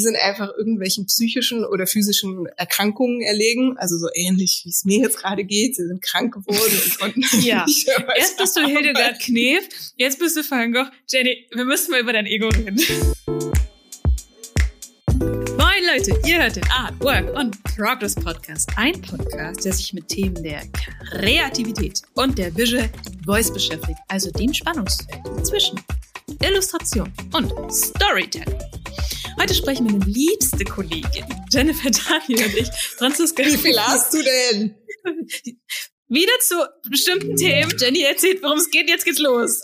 die sind einfach irgendwelchen psychischen oder physischen Erkrankungen erlegen, also so ähnlich wie es mir jetzt gerade geht. Sie sind krank geworden und konnten ja. nicht Erst bist du Hildegard Knef, jetzt bist du Van Gogh. Jenny, wir müssen mal über dein Ego reden. Moin Leute, ihr hört den Art, Work und Progress Podcast. Ein Podcast, der sich mit Themen der Kreativität und der Visual Voice beschäftigt, also dem Spannungsfeld zwischen Illustration und Storytelling. Heute sprechen mit liebste Kollegin Jennifer Daniel und ich, Franziska. Wie viel hast du denn? Wieder zu bestimmten Themen. Jenny erzählt, worum es geht. Jetzt geht's los.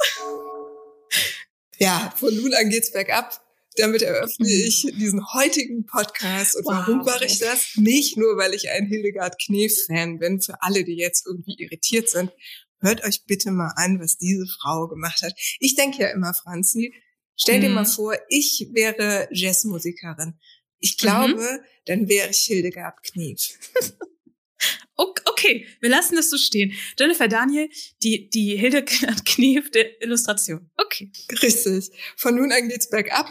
Ja, von nun an geht's bergab. Damit eröffne mhm. ich diesen heutigen Podcast. Und wow. warum mache ich das? Nicht nur, weil ich ein Hildegard Knef-Fan bin, für alle, die jetzt irgendwie irritiert sind. Hört euch bitte mal an, was diese Frau gemacht hat. Ich denke ja immer, Franzi, Stell dir mal mhm. vor, ich wäre Jazzmusikerin. Ich glaube, mhm. dann wäre ich Hildegard Knef. Okay, wir lassen das so stehen. Jennifer Daniel, die, die Hildegard Knef der Illustration. Okay. Richtig. Von nun an geht's bergab.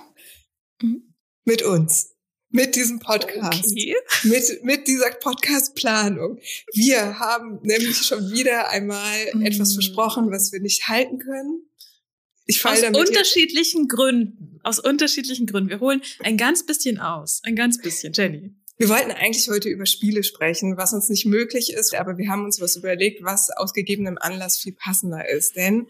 Mhm. Mit uns. Mit diesem Podcast. Okay. Mit, mit dieser Podcast-Planung. Wir haben nämlich schon wieder einmal mhm. etwas versprochen, was wir nicht halten können. Ich aus unterschiedlichen Gründen. Aus unterschiedlichen Gründen. Wir holen ein ganz bisschen aus. Ein ganz bisschen. Jenny. Wir wollten eigentlich heute über Spiele sprechen, was uns nicht möglich ist, aber wir haben uns was überlegt, was aus gegebenem Anlass viel passender ist. Denn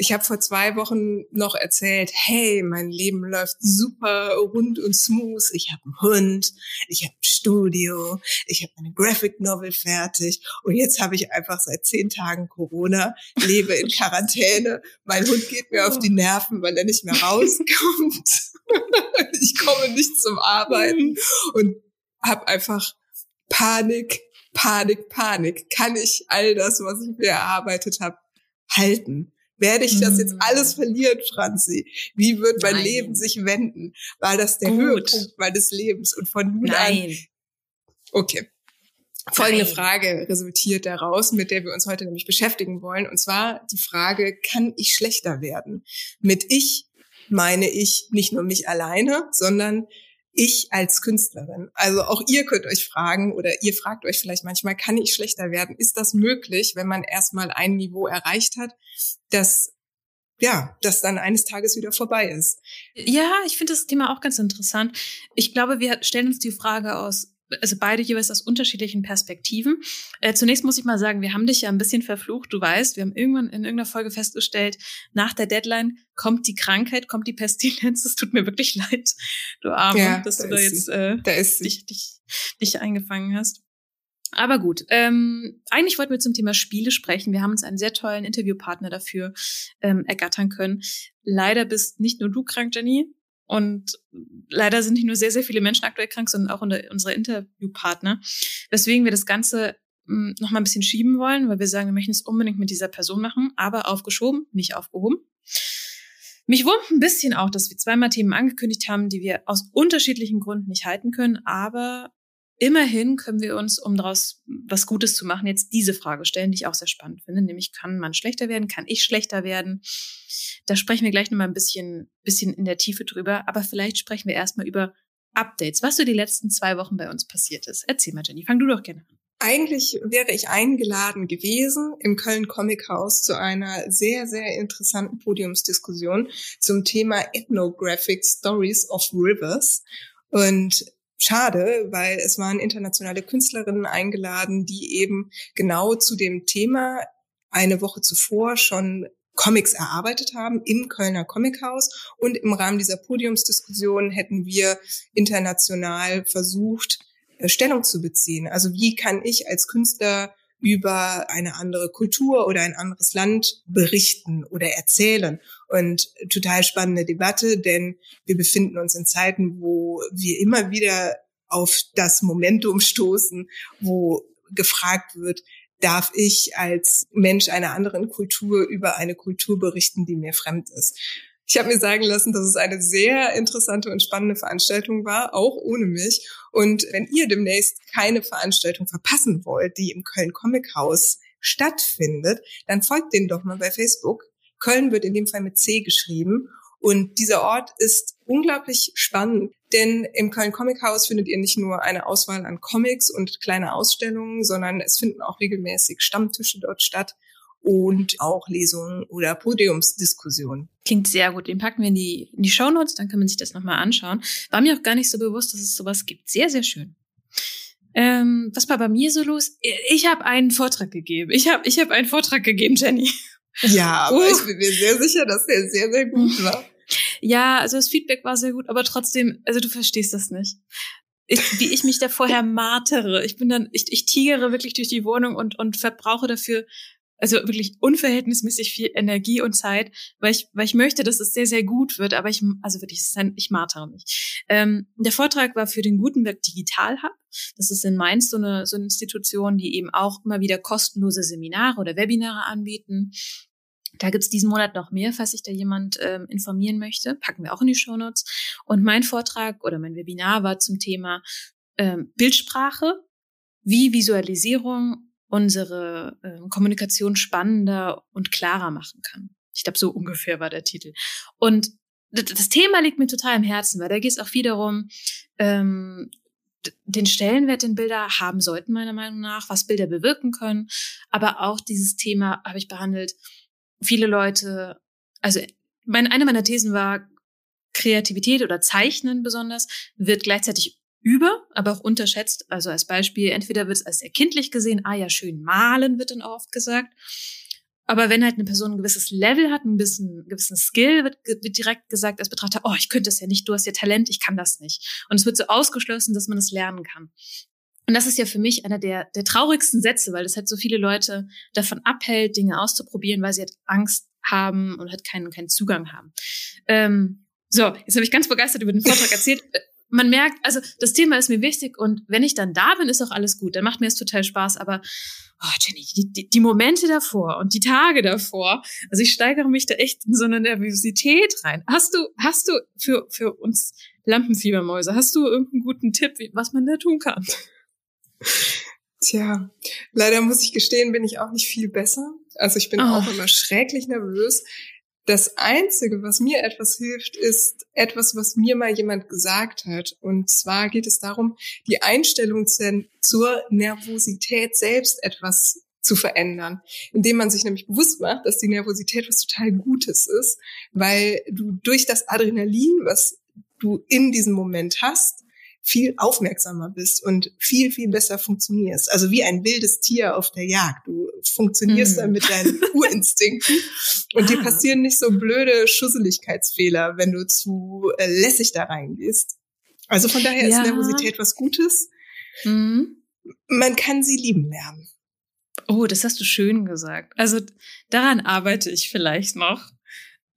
ich habe vor zwei Wochen noch erzählt, hey, mein Leben läuft super rund und smooth. Ich habe einen Hund, ich habe ein Studio, ich habe eine Graphic Novel fertig und jetzt habe ich einfach seit zehn Tagen Corona, lebe in Quarantäne. Mein Hund geht mir auf die Nerven, weil er nicht mehr rauskommt. ich komme nicht zum Arbeiten und habe einfach Panik, Panik, Panik. Kann ich all das, was ich mir erarbeitet habe, halten? Werde ich das jetzt alles mm. verlieren, Franzi? Wie wird mein Nein. Leben sich wenden? War das der Gut. Höhepunkt meines Lebens? Und von nun Nein. an. Okay. Folgende Nein. Frage resultiert daraus, mit der wir uns heute nämlich beschäftigen wollen. Und zwar die Frage, kann ich schlechter werden? Mit ich meine ich nicht nur mich alleine, sondern ich als Künstlerin. Also auch ihr könnt euch fragen oder ihr fragt euch vielleicht manchmal, kann ich schlechter werden? Ist das möglich, wenn man erstmal ein Niveau erreicht hat, dass ja, das dann eines Tages wieder vorbei ist. Ja, ich finde das Thema auch ganz interessant. Ich glaube, wir stellen uns die Frage aus also beide jeweils aus unterschiedlichen Perspektiven. Äh, zunächst muss ich mal sagen, wir haben dich ja ein bisschen verflucht. Du weißt, wir haben irgendwann in irgendeiner Folge festgestellt, nach der Deadline kommt die Krankheit, kommt die Pestilenz. Es tut mir wirklich leid, du Arme, ja, dass da du da jetzt äh, da dich, dich, dich eingefangen hast. Aber gut, ähm, eigentlich wollten wir zum Thema Spiele sprechen. Wir haben uns einen sehr tollen Interviewpartner dafür ähm, ergattern können. Leider bist nicht nur du krank, Jenny. Und leider sind nicht nur sehr, sehr viele Menschen aktuell krank, sondern auch unsere Interviewpartner. Weswegen wir das Ganze hm, noch mal ein bisschen schieben wollen, weil wir sagen, wir möchten es unbedingt mit dieser Person machen, aber aufgeschoben, nicht aufgehoben. Mich wurmt ein bisschen auch, dass wir zweimal Themen angekündigt haben, die wir aus unterschiedlichen Gründen nicht halten können, aber immerhin können wir uns, um daraus was Gutes zu machen, jetzt diese Frage stellen, die ich auch sehr spannend finde, nämlich kann man schlechter werden, kann ich schlechter werden? Da sprechen wir gleich nochmal ein bisschen, bisschen in der Tiefe drüber, aber vielleicht sprechen wir erstmal über Updates, was so die letzten zwei Wochen bei uns passiert ist. Erzähl mal, Jenny, fang du doch gerne an. Eigentlich wäre ich eingeladen gewesen im Köln Comic House zu einer sehr, sehr interessanten Podiumsdiskussion zum Thema Ethnographic Stories of Rivers. Und schade, weil es waren internationale Künstlerinnen eingeladen, die eben genau zu dem Thema eine Woche zuvor schon Comics erarbeitet haben im Kölner Comichaus und im Rahmen dieser Podiumsdiskussion hätten wir international versucht, äh, Stellung zu beziehen. Also wie kann ich als Künstler über eine andere Kultur oder ein anderes Land berichten oder erzählen. Und total spannende Debatte, denn wir befinden uns in Zeiten, wo wir immer wieder auf das Momentum stoßen, wo gefragt wird, darf ich als Mensch einer anderen Kultur über eine Kultur berichten, die mir fremd ist. Ich habe mir sagen lassen, dass es eine sehr interessante und spannende Veranstaltung war, auch ohne mich. Und wenn ihr demnächst keine Veranstaltung verpassen wollt, die im Köln Comic House stattfindet, dann folgt denen doch mal bei Facebook. Köln wird in dem Fall mit C geschrieben Und dieser Ort ist unglaublich spannend, denn im Köln Comic House findet ihr nicht nur eine Auswahl an Comics und kleine Ausstellungen, sondern es finden auch regelmäßig Stammtische dort statt und auch Lesungen oder Podiumsdiskussionen. Klingt sehr gut. Den packen wir in die, in die Show Notes, dann kann man sich das nochmal anschauen. War mir auch gar nicht so bewusst, dass es sowas gibt. Sehr, sehr schön. Ähm, was war bei mir so los? Ich habe einen Vortrag gegeben. Ich habe ich hab einen Vortrag gegeben, Jenny. Ja, aber uh. ich bin mir sehr sicher, dass der sehr, sehr gut war. Ja, also das Feedback war sehr gut, aber trotzdem, also du verstehst das nicht. Ich, wie ich mich da vorher martere. Ich bin dann, ich, ich tigere wirklich durch die Wohnung und, und verbrauche dafür also wirklich unverhältnismäßig viel Energie und Zeit, weil ich, weil ich möchte, dass es sehr, sehr gut wird, aber ich, also wirklich, ich martere mich. Ähm, der Vortrag war für den Gutenberg Digital Hub. Das ist in Mainz so eine, so eine Institution, die eben auch immer wieder kostenlose Seminare oder Webinare anbieten. Da gibt's diesen Monat noch mehr, falls sich da jemand ähm, informieren möchte. Packen wir auch in die Shownotes. Und mein Vortrag oder mein Webinar war zum Thema ähm, Bildsprache, wie Visualisierung unsere äh, Kommunikation spannender und klarer machen kann. Ich glaube, so ungefähr war der Titel. Und das Thema liegt mir total im Herzen, weil da geht es auch wiederum ähm, den Stellenwert, den Bilder haben sollten, meiner Meinung nach, was Bilder bewirken können. Aber auch dieses Thema habe ich behandelt. Viele Leute, also mein, eine meiner Thesen war, Kreativität oder Zeichnen besonders wird gleichzeitig über, aber auch unterschätzt. Also als Beispiel, entweder wird es als sehr kindlich gesehen, ah ja, schön malen wird dann oft gesagt. Aber wenn halt eine Person ein gewisses Level hat, ein bisschen, gewissen Skill, wird, wird direkt gesagt als Betrachter, oh, ich könnte das ja nicht, du hast ja Talent, ich kann das nicht. Und es wird so ausgeschlossen, dass man es lernen kann. Und das ist ja für mich einer der, der traurigsten Sätze, weil das halt so viele Leute davon abhält, Dinge auszuprobieren, weil sie halt Angst haben und halt keinen, keinen Zugang haben. Ähm, so, jetzt habe ich ganz begeistert über den Vortrag erzählt man merkt, also das Thema ist mir wichtig und wenn ich dann da bin, ist auch alles gut. Dann macht mir es total Spaß. Aber oh, Jenny, die, die, die Momente davor und die Tage davor, also ich steigere mich da echt in so eine Nervosität rein. Hast du, hast du für, für uns Lampenfiebermäuse, hast du irgendeinen guten Tipp, was man da tun kann? Tja, leider muss ich gestehen, bin ich auch nicht viel besser. Also ich bin oh. auch immer schrecklich nervös. Das Einzige, was mir etwas hilft, ist etwas, was mir mal jemand gesagt hat. Und zwar geht es darum, die Einstellung zur Nervosität selbst etwas zu verändern, indem man sich nämlich bewusst macht, dass die Nervosität was total Gutes ist, weil du durch das Adrenalin, was du in diesem Moment hast, viel aufmerksamer bist und viel, viel besser funktionierst. Also wie ein wildes Tier auf der Jagd. Du funktionierst mm. dann mit deinen Urinstinkten und ah. dir passieren nicht so blöde Schusseligkeitsfehler, wenn du zu äh, lässig da reingehst. Also von daher ja. ist Nervosität was Gutes. Mm. Man kann sie lieben lernen. Oh, das hast du schön gesagt. Also daran arbeite ich vielleicht noch.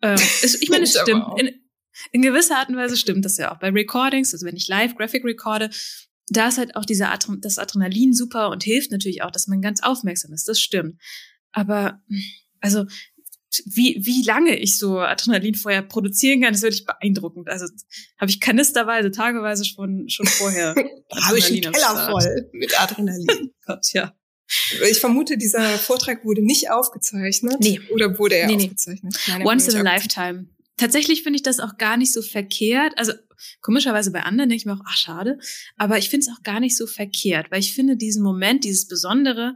Ähm, ich meine, es stimmt. In, in gewisser Art und Weise stimmt das ja auch. Bei Recordings, also wenn ich live Graphic recorde, da ist halt auch dieser Adren das Adrenalin super und hilft natürlich auch, dass man ganz aufmerksam ist. Das stimmt. Aber, also, wie, wie lange ich so Adrenalin vorher produzieren kann, ist wirklich beeindruckend. Also habe ich kanisterweise, tageweise schon, schon vorher. habe ich einen Keller voll mit Adrenalin. Gott, ja. Ich vermute, dieser Vortrag wurde nicht aufgezeichnet. Nee. Oder wurde er nee, aufgezeichnet? Nee. Once in a lifetime tatsächlich finde ich das auch gar nicht so verkehrt. Also komischerweise bei anderen denke ich mir auch, ach schade, aber ich finde es auch gar nicht so verkehrt, weil ich finde diesen Moment, dieses Besondere,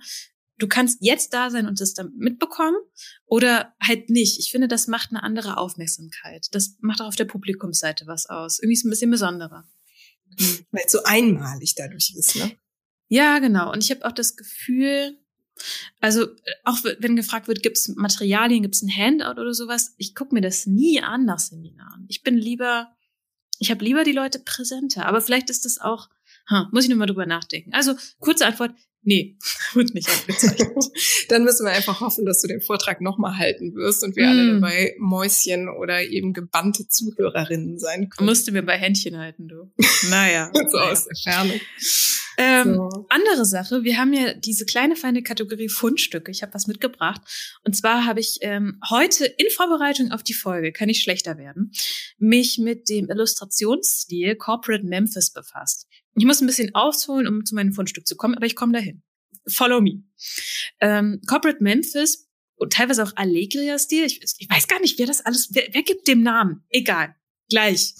du kannst jetzt da sein und das dann mitbekommen oder halt nicht. Ich finde, das macht eine andere Aufmerksamkeit. Das macht auch auf der Publikumsseite was aus. Irgendwie ist es ein bisschen besonderer. Weil es so einmalig dadurch ist, ne? Ja, genau. Und ich habe auch das Gefühl, also auch wenn gefragt wird, gibt es Materialien, gibt es ein Handout oder sowas, ich gucke mir das nie an nach Seminaren. Ich bin lieber, ich habe lieber die Leute präsenter. Aber vielleicht ist das auch, huh, muss ich nur mal drüber nachdenken. Also kurze Antwort, Nee, wird nicht aufgezeichnet. Dann müssen wir einfach hoffen, dass du den Vortrag nochmal halten wirst und wir mm. alle dabei Mäuschen oder eben gebannte Zuhörerinnen sein können. Musst du mir bei Händchen halten, du. Naja. so naja. aus der Ferne. Ähm, so. Andere Sache, wir haben ja diese kleine feine Kategorie Fundstücke. Ich habe was mitgebracht. Und zwar habe ich ähm, heute in Vorbereitung auf die Folge, kann ich schlechter werden, mich mit dem Illustrationsstil Corporate Memphis befasst. Ich muss ein bisschen ausholen, um zu meinem Fundstück zu kommen, aber ich komme dahin. Follow me. Ähm, Corporate Memphis und teilweise auch Allegria-Stil. Ich, ich, weiß gar nicht, wer das alles, wer, wer gibt dem Namen? Egal. Gleich.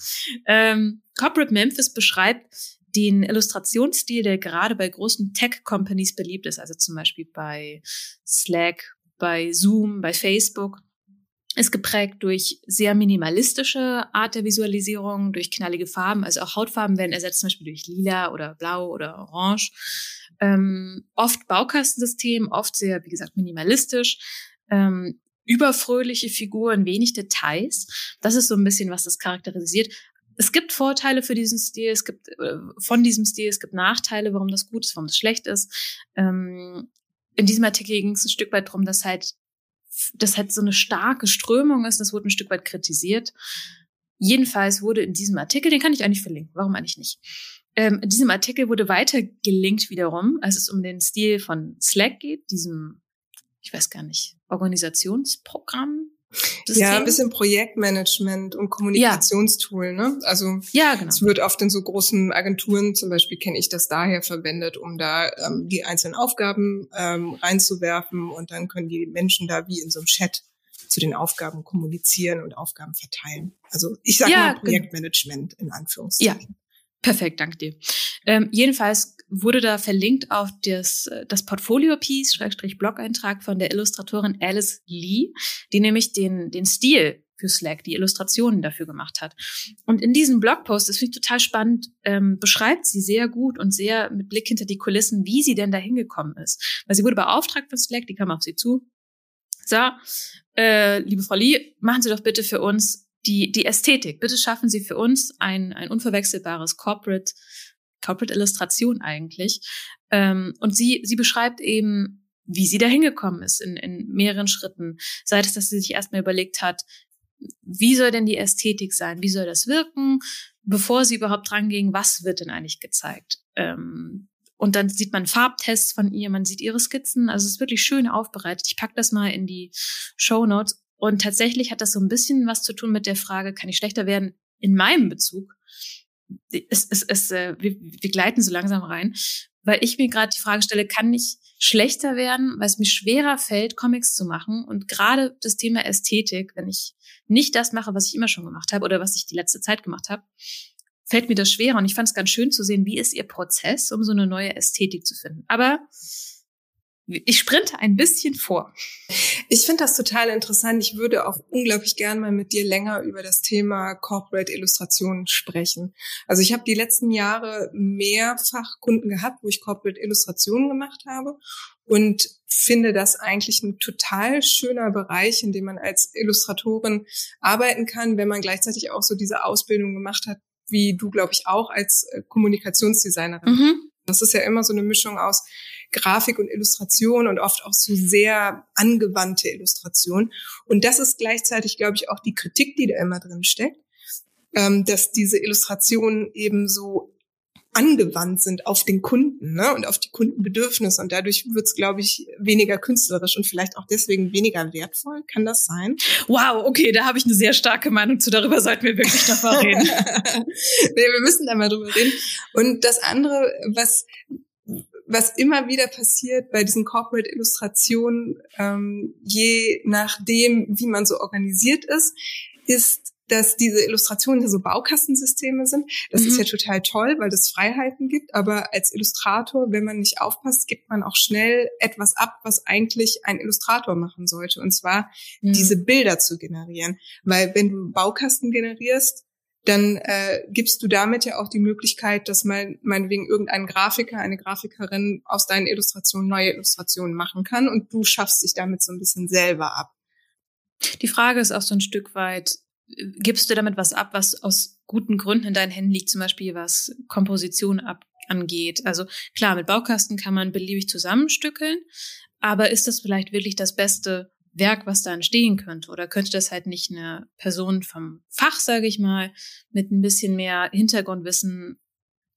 Ähm, Corporate Memphis beschreibt den Illustrationsstil, der gerade bei großen Tech-Companies beliebt ist, also zum Beispiel bei Slack, bei Zoom, bei Facebook, ist geprägt durch sehr minimalistische Art der Visualisierung, durch knallige Farben, also auch Hautfarben werden ersetzt, zum Beispiel durch lila oder blau oder orange. Ähm, oft Baukastensystem, oft sehr, wie gesagt, minimalistisch. Ähm, überfröhliche Figuren, wenig Details. Das ist so ein bisschen, was das charakterisiert. Es gibt Vorteile für diesen Stil, es gibt äh, von diesem Stil, es gibt Nachteile, warum das gut ist, warum das schlecht ist. Ähm, in diesem Artikel ging es ein Stück weit darum, dass halt das halt so eine starke Strömung ist. Das wurde ein Stück weit kritisiert. Jedenfalls wurde in diesem Artikel, den kann ich eigentlich verlinken, warum eigentlich nicht? Ähm, in diesem Artikel wurde weiter gelinkt wiederum, als es um den Stil von Slack geht, diesem, ich weiß gar nicht, Organisationsprogramm, System? Ja, ein bisschen Projektmanagement und Kommunikationstool, ja. ne? Also ja, genau. es wird oft in so großen Agenturen, zum Beispiel kenne ich das daher verwendet, um da ähm, die einzelnen Aufgaben ähm, reinzuwerfen und dann können die Menschen da wie in so einem Chat zu den Aufgaben kommunizieren und Aufgaben verteilen. Also ich sage ja, mal. Projektmanagement in Anführungszeichen. Ja, perfekt, danke dir. Ähm, jedenfalls wurde da verlinkt auf das, das Portfolio-Piece, Schrägstrich Blog-Eintrag von der Illustratorin Alice Lee, die nämlich den, den Stil für Slack, die Illustrationen dafür gemacht hat. Und in diesem Blogpost, das finde ich total spannend, ähm, beschreibt sie sehr gut und sehr mit Blick hinter die Kulissen, wie sie denn da hingekommen ist. Weil sie wurde beauftragt von Slack, die kam auf sie zu. So, äh, liebe Frau Lee, machen Sie doch bitte für uns die, die Ästhetik. Bitte schaffen Sie für uns ein, ein unverwechselbares Corporate Corporate Illustration eigentlich. Ähm, und sie, sie beschreibt eben, wie sie da hingekommen ist in, in mehreren Schritten. Sei es, dass sie sich erstmal überlegt hat, wie soll denn die Ästhetik sein? Wie soll das wirken? Bevor sie überhaupt dran ging, was wird denn eigentlich gezeigt? Ähm, und dann sieht man Farbtests von ihr, man sieht ihre Skizzen. Also es ist wirklich schön aufbereitet. Ich pack das mal in die Show Notes. Und tatsächlich hat das so ein bisschen was zu tun mit der Frage, kann ich schlechter werden in meinem Bezug? es, es, es, äh, wir, wir gleiten so langsam rein, weil ich mir gerade die Frage stelle, kann ich schlechter werden, weil es mir schwerer fällt, Comics zu machen und gerade das Thema Ästhetik, wenn ich nicht das mache, was ich immer schon gemacht habe oder was ich die letzte Zeit gemacht habe, fällt mir das schwerer und ich fand es ganz schön zu sehen, wie ist ihr Prozess, um so eine neue Ästhetik zu finden. Aber ich sprinte ein bisschen vor. Ich finde das total interessant. Ich würde auch unglaublich gern mal mit dir länger über das Thema Corporate Illustration sprechen. Also ich habe die letzten Jahre mehrfach Kunden gehabt, wo ich Corporate Illustrationen gemacht habe und finde das eigentlich ein total schöner Bereich, in dem man als Illustratorin arbeiten kann, wenn man gleichzeitig auch so diese Ausbildung gemacht hat, wie du, glaube ich, auch als äh, Kommunikationsdesignerin. Mhm. Das ist ja immer so eine Mischung aus Grafik und Illustration und oft auch so sehr angewandte Illustration. Und das ist gleichzeitig, glaube ich, auch die Kritik, die da immer drin steckt, ähm, dass diese Illustrationen eben so angewandt sind auf den Kunden ne, und auf die Kundenbedürfnisse. Und dadurch wird es, glaube ich, weniger künstlerisch und vielleicht auch deswegen weniger wertvoll. Kann das sein? Wow, okay, da habe ich eine sehr starke Meinung zu. Darüber sollten wir wirklich noch mal reden. nee, wir müssen da mal drüber reden. Und das andere, was was immer wieder passiert bei diesen Corporate Illustrationen, ähm, je nachdem, wie man so organisiert ist, ist, dass diese Illustrationen ja so Baukastensysteme sind. Das mhm. ist ja total toll, weil das Freiheiten gibt. Aber als Illustrator, wenn man nicht aufpasst, gibt man auch schnell etwas ab, was eigentlich ein Illustrator machen sollte. Und zwar mhm. diese Bilder zu generieren. Weil wenn du Baukasten generierst, dann äh, gibst du damit ja auch die Möglichkeit, dass mein, meinetwegen irgendein Grafiker, eine Grafikerin aus deinen Illustrationen neue Illustrationen machen kann und du schaffst dich damit so ein bisschen selber ab. Die Frage ist auch so ein Stück weit, gibst du damit was ab, was aus guten Gründen in deinen Händen liegt, zum Beispiel was Komposition ab angeht. Also klar, mit Baukasten kann man beliebig zusammenstückeln, aber ist das vielleicht wirklich das Beste, Werk, was da entstehen könnte? Oder könnte das halt nicht eine Person vom Fach, sage ich mal, mit ein bisschen mehr Hintergrundwissen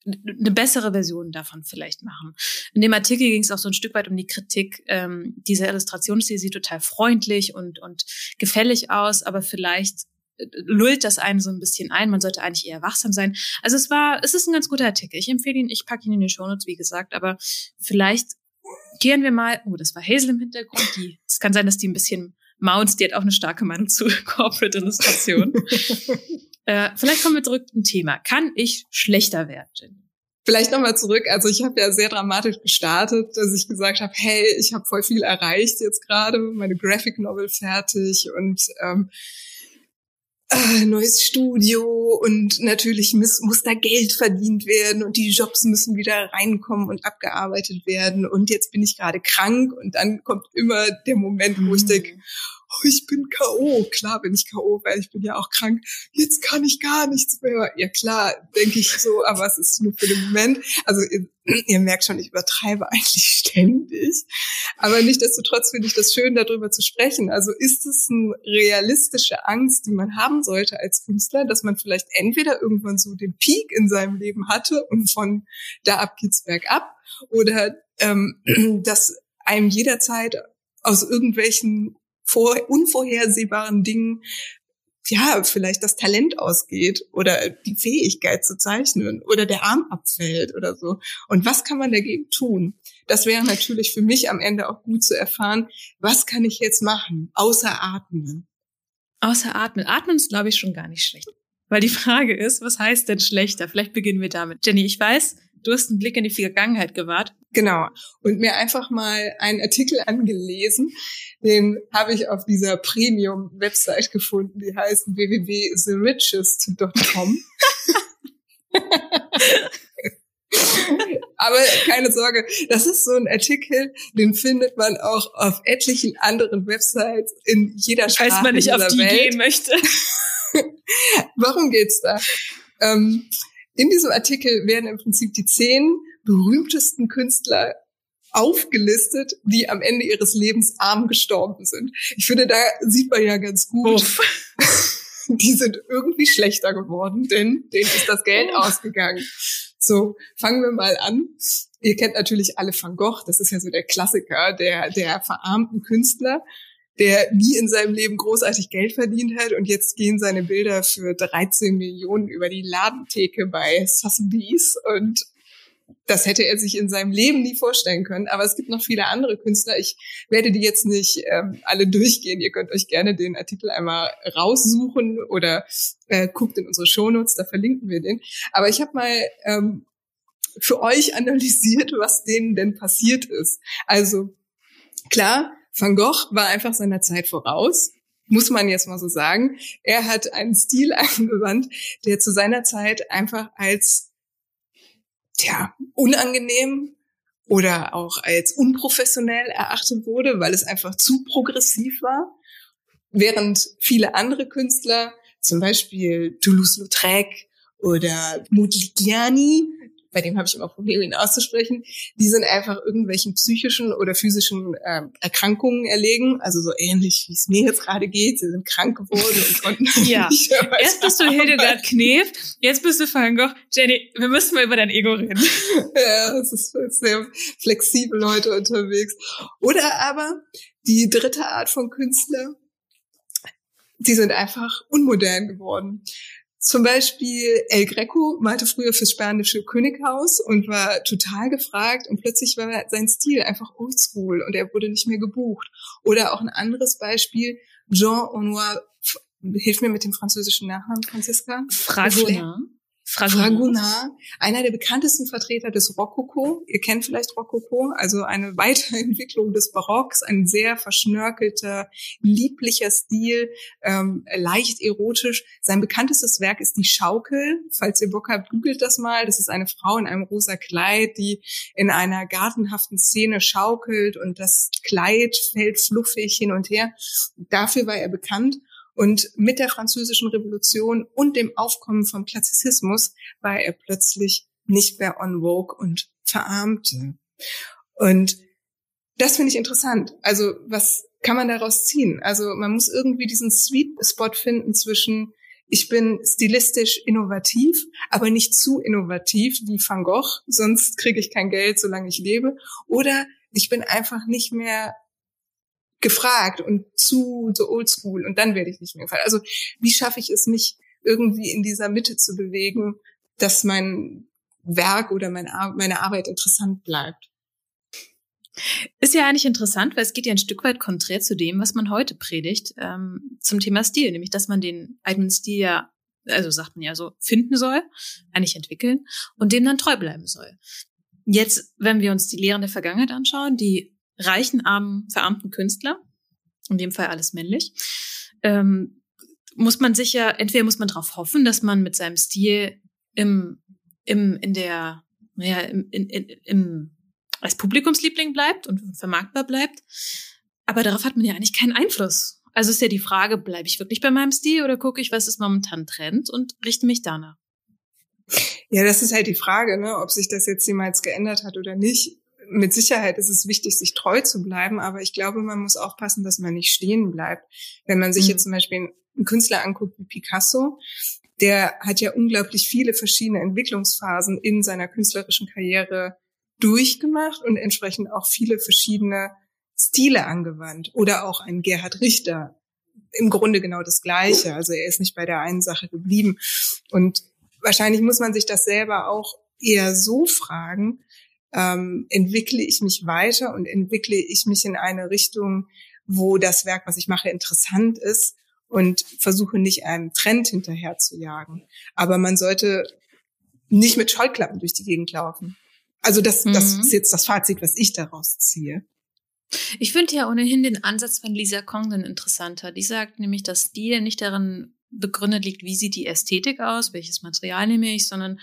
eine bessere Version davon vielleicht machen. In dem Artikel ging es auch so ein Stück weit um die Kritik. Ähm, dieser Illustrationsstil sieht total freundlich und, und gefällig aus, aber vielleicht äh, lullt das einen so ein bisschen ein. Man sollte eigentlich eher wachsam sein. Also es war, es ist ein ganz guter Artikel. Ich empfehle ihn, ich packe ihn in die Shownotes, wie gesagt, aber vielleicht Kehren wir mal, oh, das war Hazel im Hintergrund, die, es kann sein, dass die ein bisschen Mounts, die hat auch eine starke Meinung zu Corporate Illustration. äh, vielleicht kommen wir zurück zum Thema. Kann ich schlechter werden, Jenny? Vielleicht nochmal zurück. Also ich habe ja sehr dramatisch gestartet, dass ich gesagt habe, hey, ich habe voll viel erreicht jetzt gerade, meine Graphic Novel fertig und ähm, äh, neues Studio und natürlich muss, muss da Geld verdient werden und die Jobs müssen wieder reinkommen und abgearbeitet werden und jetzt bin ich gerade krank und dann kommt immer der Moment, wo ich mhm. denke, oh, ich bin K.O. Klar bin ich K.O., weil ich bin ja auch krank. Jetzt kann ich gar nichts mehr. Ja klar, denke ich so, aber es ist nur für den Moment. Also ihr, ihr merkt schon, ich übertreibe eigentlich ständig. Aber nichtdestotrotz finde ich das schön, darüber zu sprechen. Also ist es eine realistische Angst, die man haben sollte als Künstler, dass man vielleicht entweder irgendwann so den Peak in seinem Leben hatte und von da ab geht's bergab oder ähm, dass einem jederzeit aus irgendwelchen vor unvorhersehbaren Dingen ja, vielleicht das Talent ausgeht oder die Fähigkeit zu zeichnen oder der Arm abfällt oder so. Und was kann man dagegen tun? Das wäre natürlich für mich am Ende auch gut zu erfahren, was kann ich jetzt machen, außer atmen? Außer atmen. Atmen ist, glaube ich, schon gar nicht schlecht. Weil die Frage ist, was heißt denn schlechter? Vielleicht beginnen wir damit. Jenny, ich weiß, du hast einen Blick in die Vergangenheit gewahrt. Genau. Und mir einfach mal einen Artikel angelesen. Den habe ich auf dieser Premium-Website gefunden. Die heißt www.therichest.com. Aber keine Sorge, das ist so ein Artikel, den findet man auch auf etlichen anderen Websites in jeder Sprache Falls man nicht auf die Welt. gehen möchte. Warum geht's da? Ähm, in diesem Artikel werden im Prinzip die zehn berühmtesten Künstler aufgelistet, die am Ende ihres Lebens arm gestorben sind. Ich finde, da sieht man ja ganz gut, die sind irgendwie schlechter geworden, denn denen ist das Geld Uff. ausgegangen. So, fangen wir mal an. Ihr kennt natürlich alle Van Gogh, das ist ja so der Klassiker der, der verarmten Künstler der nie in seinem Leben großartig Geld verdient hat und jetzt gehen seine Bilder für 13 Millionen über die Ladentheke bei Sotheby's und das hätte er sich in seinem Leben nie vorstellen können. Aber es gibt noch viele andere Künstler. Ich werde die jetzt nicht ähm, alle durchgehen. Ihr könnt euch gerne den Artikel einmal raussuchen oder äh, guckt in unsere Shownotes, da verlinken wir den. Aber ich habe mal ähm, für euch analysiert, was denen denn passiert ist. Also klar, Van Gogh war einfach seiner Zeit voraus, muss man jetzt mal so sagen. Er hat einen Stil angewandt, der zu seiner Zeit einfach als tja, unangenehm oder auch als unprofessionell erachtet wurde, weil es einfach zu progressiv war. Während viele andere Künstler, zum Beispiel Toulouse-Lautrec oder Modigliani, bei dem habe ich immer Probleme, ihn auszusprechen, die sind einfach irgendwelchen psychischen oder physischen äh, Erkrankungen erlegen, also so ähnlich, wie es mir jetzt gerade geht. Sie sind krank geworden und konnten ja. nicht Erst bist du Hildegard Knef, jetzt bist du Van Gogh. Jenny, wir müssen mal über dein Ego reden. ja, es ist sehr flexibel heute unterwegs. Oder aber die dritte Art von Künstler, die sind einfach unmodern geworden. Zum Beispiel El Greco malte früher fürs spanische Könighaus und war total gefragt und plötzlich war sein Stil einfach oldschool und er wurde nicht mehr gebucht. Oder auch ein anderes Beispiel, Jean Honoir, hilf mir mit dem französischen Nachnamen, Franziska. Fragonard. Fragonard, einer der bekanntesten Vertreter des Rokoko. Ihr kennt vielleicht Rokoko, also eine Weiterentwicklung des Barocks, ein sehr verschnörkelter, lieblicher Stil, ähm, leicht erotisch. Sein bekanntestes Werk ist die Schaukel. Falls ihr Bock habt, googelt das mal. Das ist eine Frau in einem rosa Kleid, die in einer gartenhaften Szene schaukelt und das Kleid fällt fluffig hin und her. Dafür war er bekannt. Und mit der französischen Revolution und dem Aufkommen vom Klassizismus war er plötzlich nicht mehr on vogue und verarmte. Und das finde ich interessant. Also was kann man daraus ziehen? Also man muss irgendwie diesen Sweet Spot finden zwischen ich bin stilistisch innovativ, aber nicht zu innovativ wie Van Gogh, sonst kriege ich kein Geld, solange ich lebe. Oder ich bin einfach nicht mehr gefragt und zu so oldschool und dann werde ich nicht mehr gefallen. Also wie schaffe ich es, mich irgendwie in dieser Mitte zu bewegen, dass mein Werk oder meine Arbeit interessant bleibt? Ist ja eigentlich interessant, weil es geht ja ein Stück weit konträr zu dem, was man heute predigt, ähm, zum Thema Stil, nämlich dass man den eigenen Stil ja, also sagt man ja so, finden soll, eigentlich entwickeln und dem dann treu bleiben soll. Jetzt, wenn wir uns die Lehren der Vergangenheit anschauen, die reichen, armen, verarmten Künstler, in dem Fall alles männlich, ähm, muss man sich ja, entweder muss man darauf hoffen, dass man mit seinem Stil im, im, in der, naja, im, in, in, im als Publikumsliebling bleibt und vermarktbar bleibt. Aber darauf hat man ja eigentlich keinen Einfluss. Also ist ja die Frage, bleibe ich wirklich bei meinem Stil oder gucke ich, was ist momentan Trend und richte mich danach? Ja, das ist halt die Frage, ne, ob sich das jetzt jemals geändert hat oder nicht. Mit Sicherheit ist es wichtig, sich treu zu bleiben, aber ich glaube, man muss aufpassen, dass man nicht stehen bleibt. Wenn man sich mhm. jetzt zum Beispiel einen Künstler anguckt wie Picasso, der hat ja unglaublich viele verschiedene Entwicklungsphasen in seiner künstlerischen Karriere durchgemacht und entsprechend auch viele verschiedene Stile angewandt. Oder auch ein Gerhard Richter. Im Grunde genau das Gleiche. Also er ist nicht bei der einen Sache geblieben. Und wahrscheinlich muss man sich das selber auch eher so fragen, ähm, entwickle ich mich weiter und entwickle ich mich in eine Richtung, wo das Werk, was ich mache, interessant ist und versuche nicht einem Trend hinterher zu jagen. Aber man sollte nicht mit Scheuklappen durch die Gegend laufen. Also das, mhm. das ist jetzt das Fazit, was ich daraus ziehe. Ich finde ja ohnehin den Ansatz von Lisa Congdon interessanter. Die sagt nämlich, dass Stil nicht darin begründet liegt, wie sieht die Ästhetik aus, welches Material nehme ich, sondern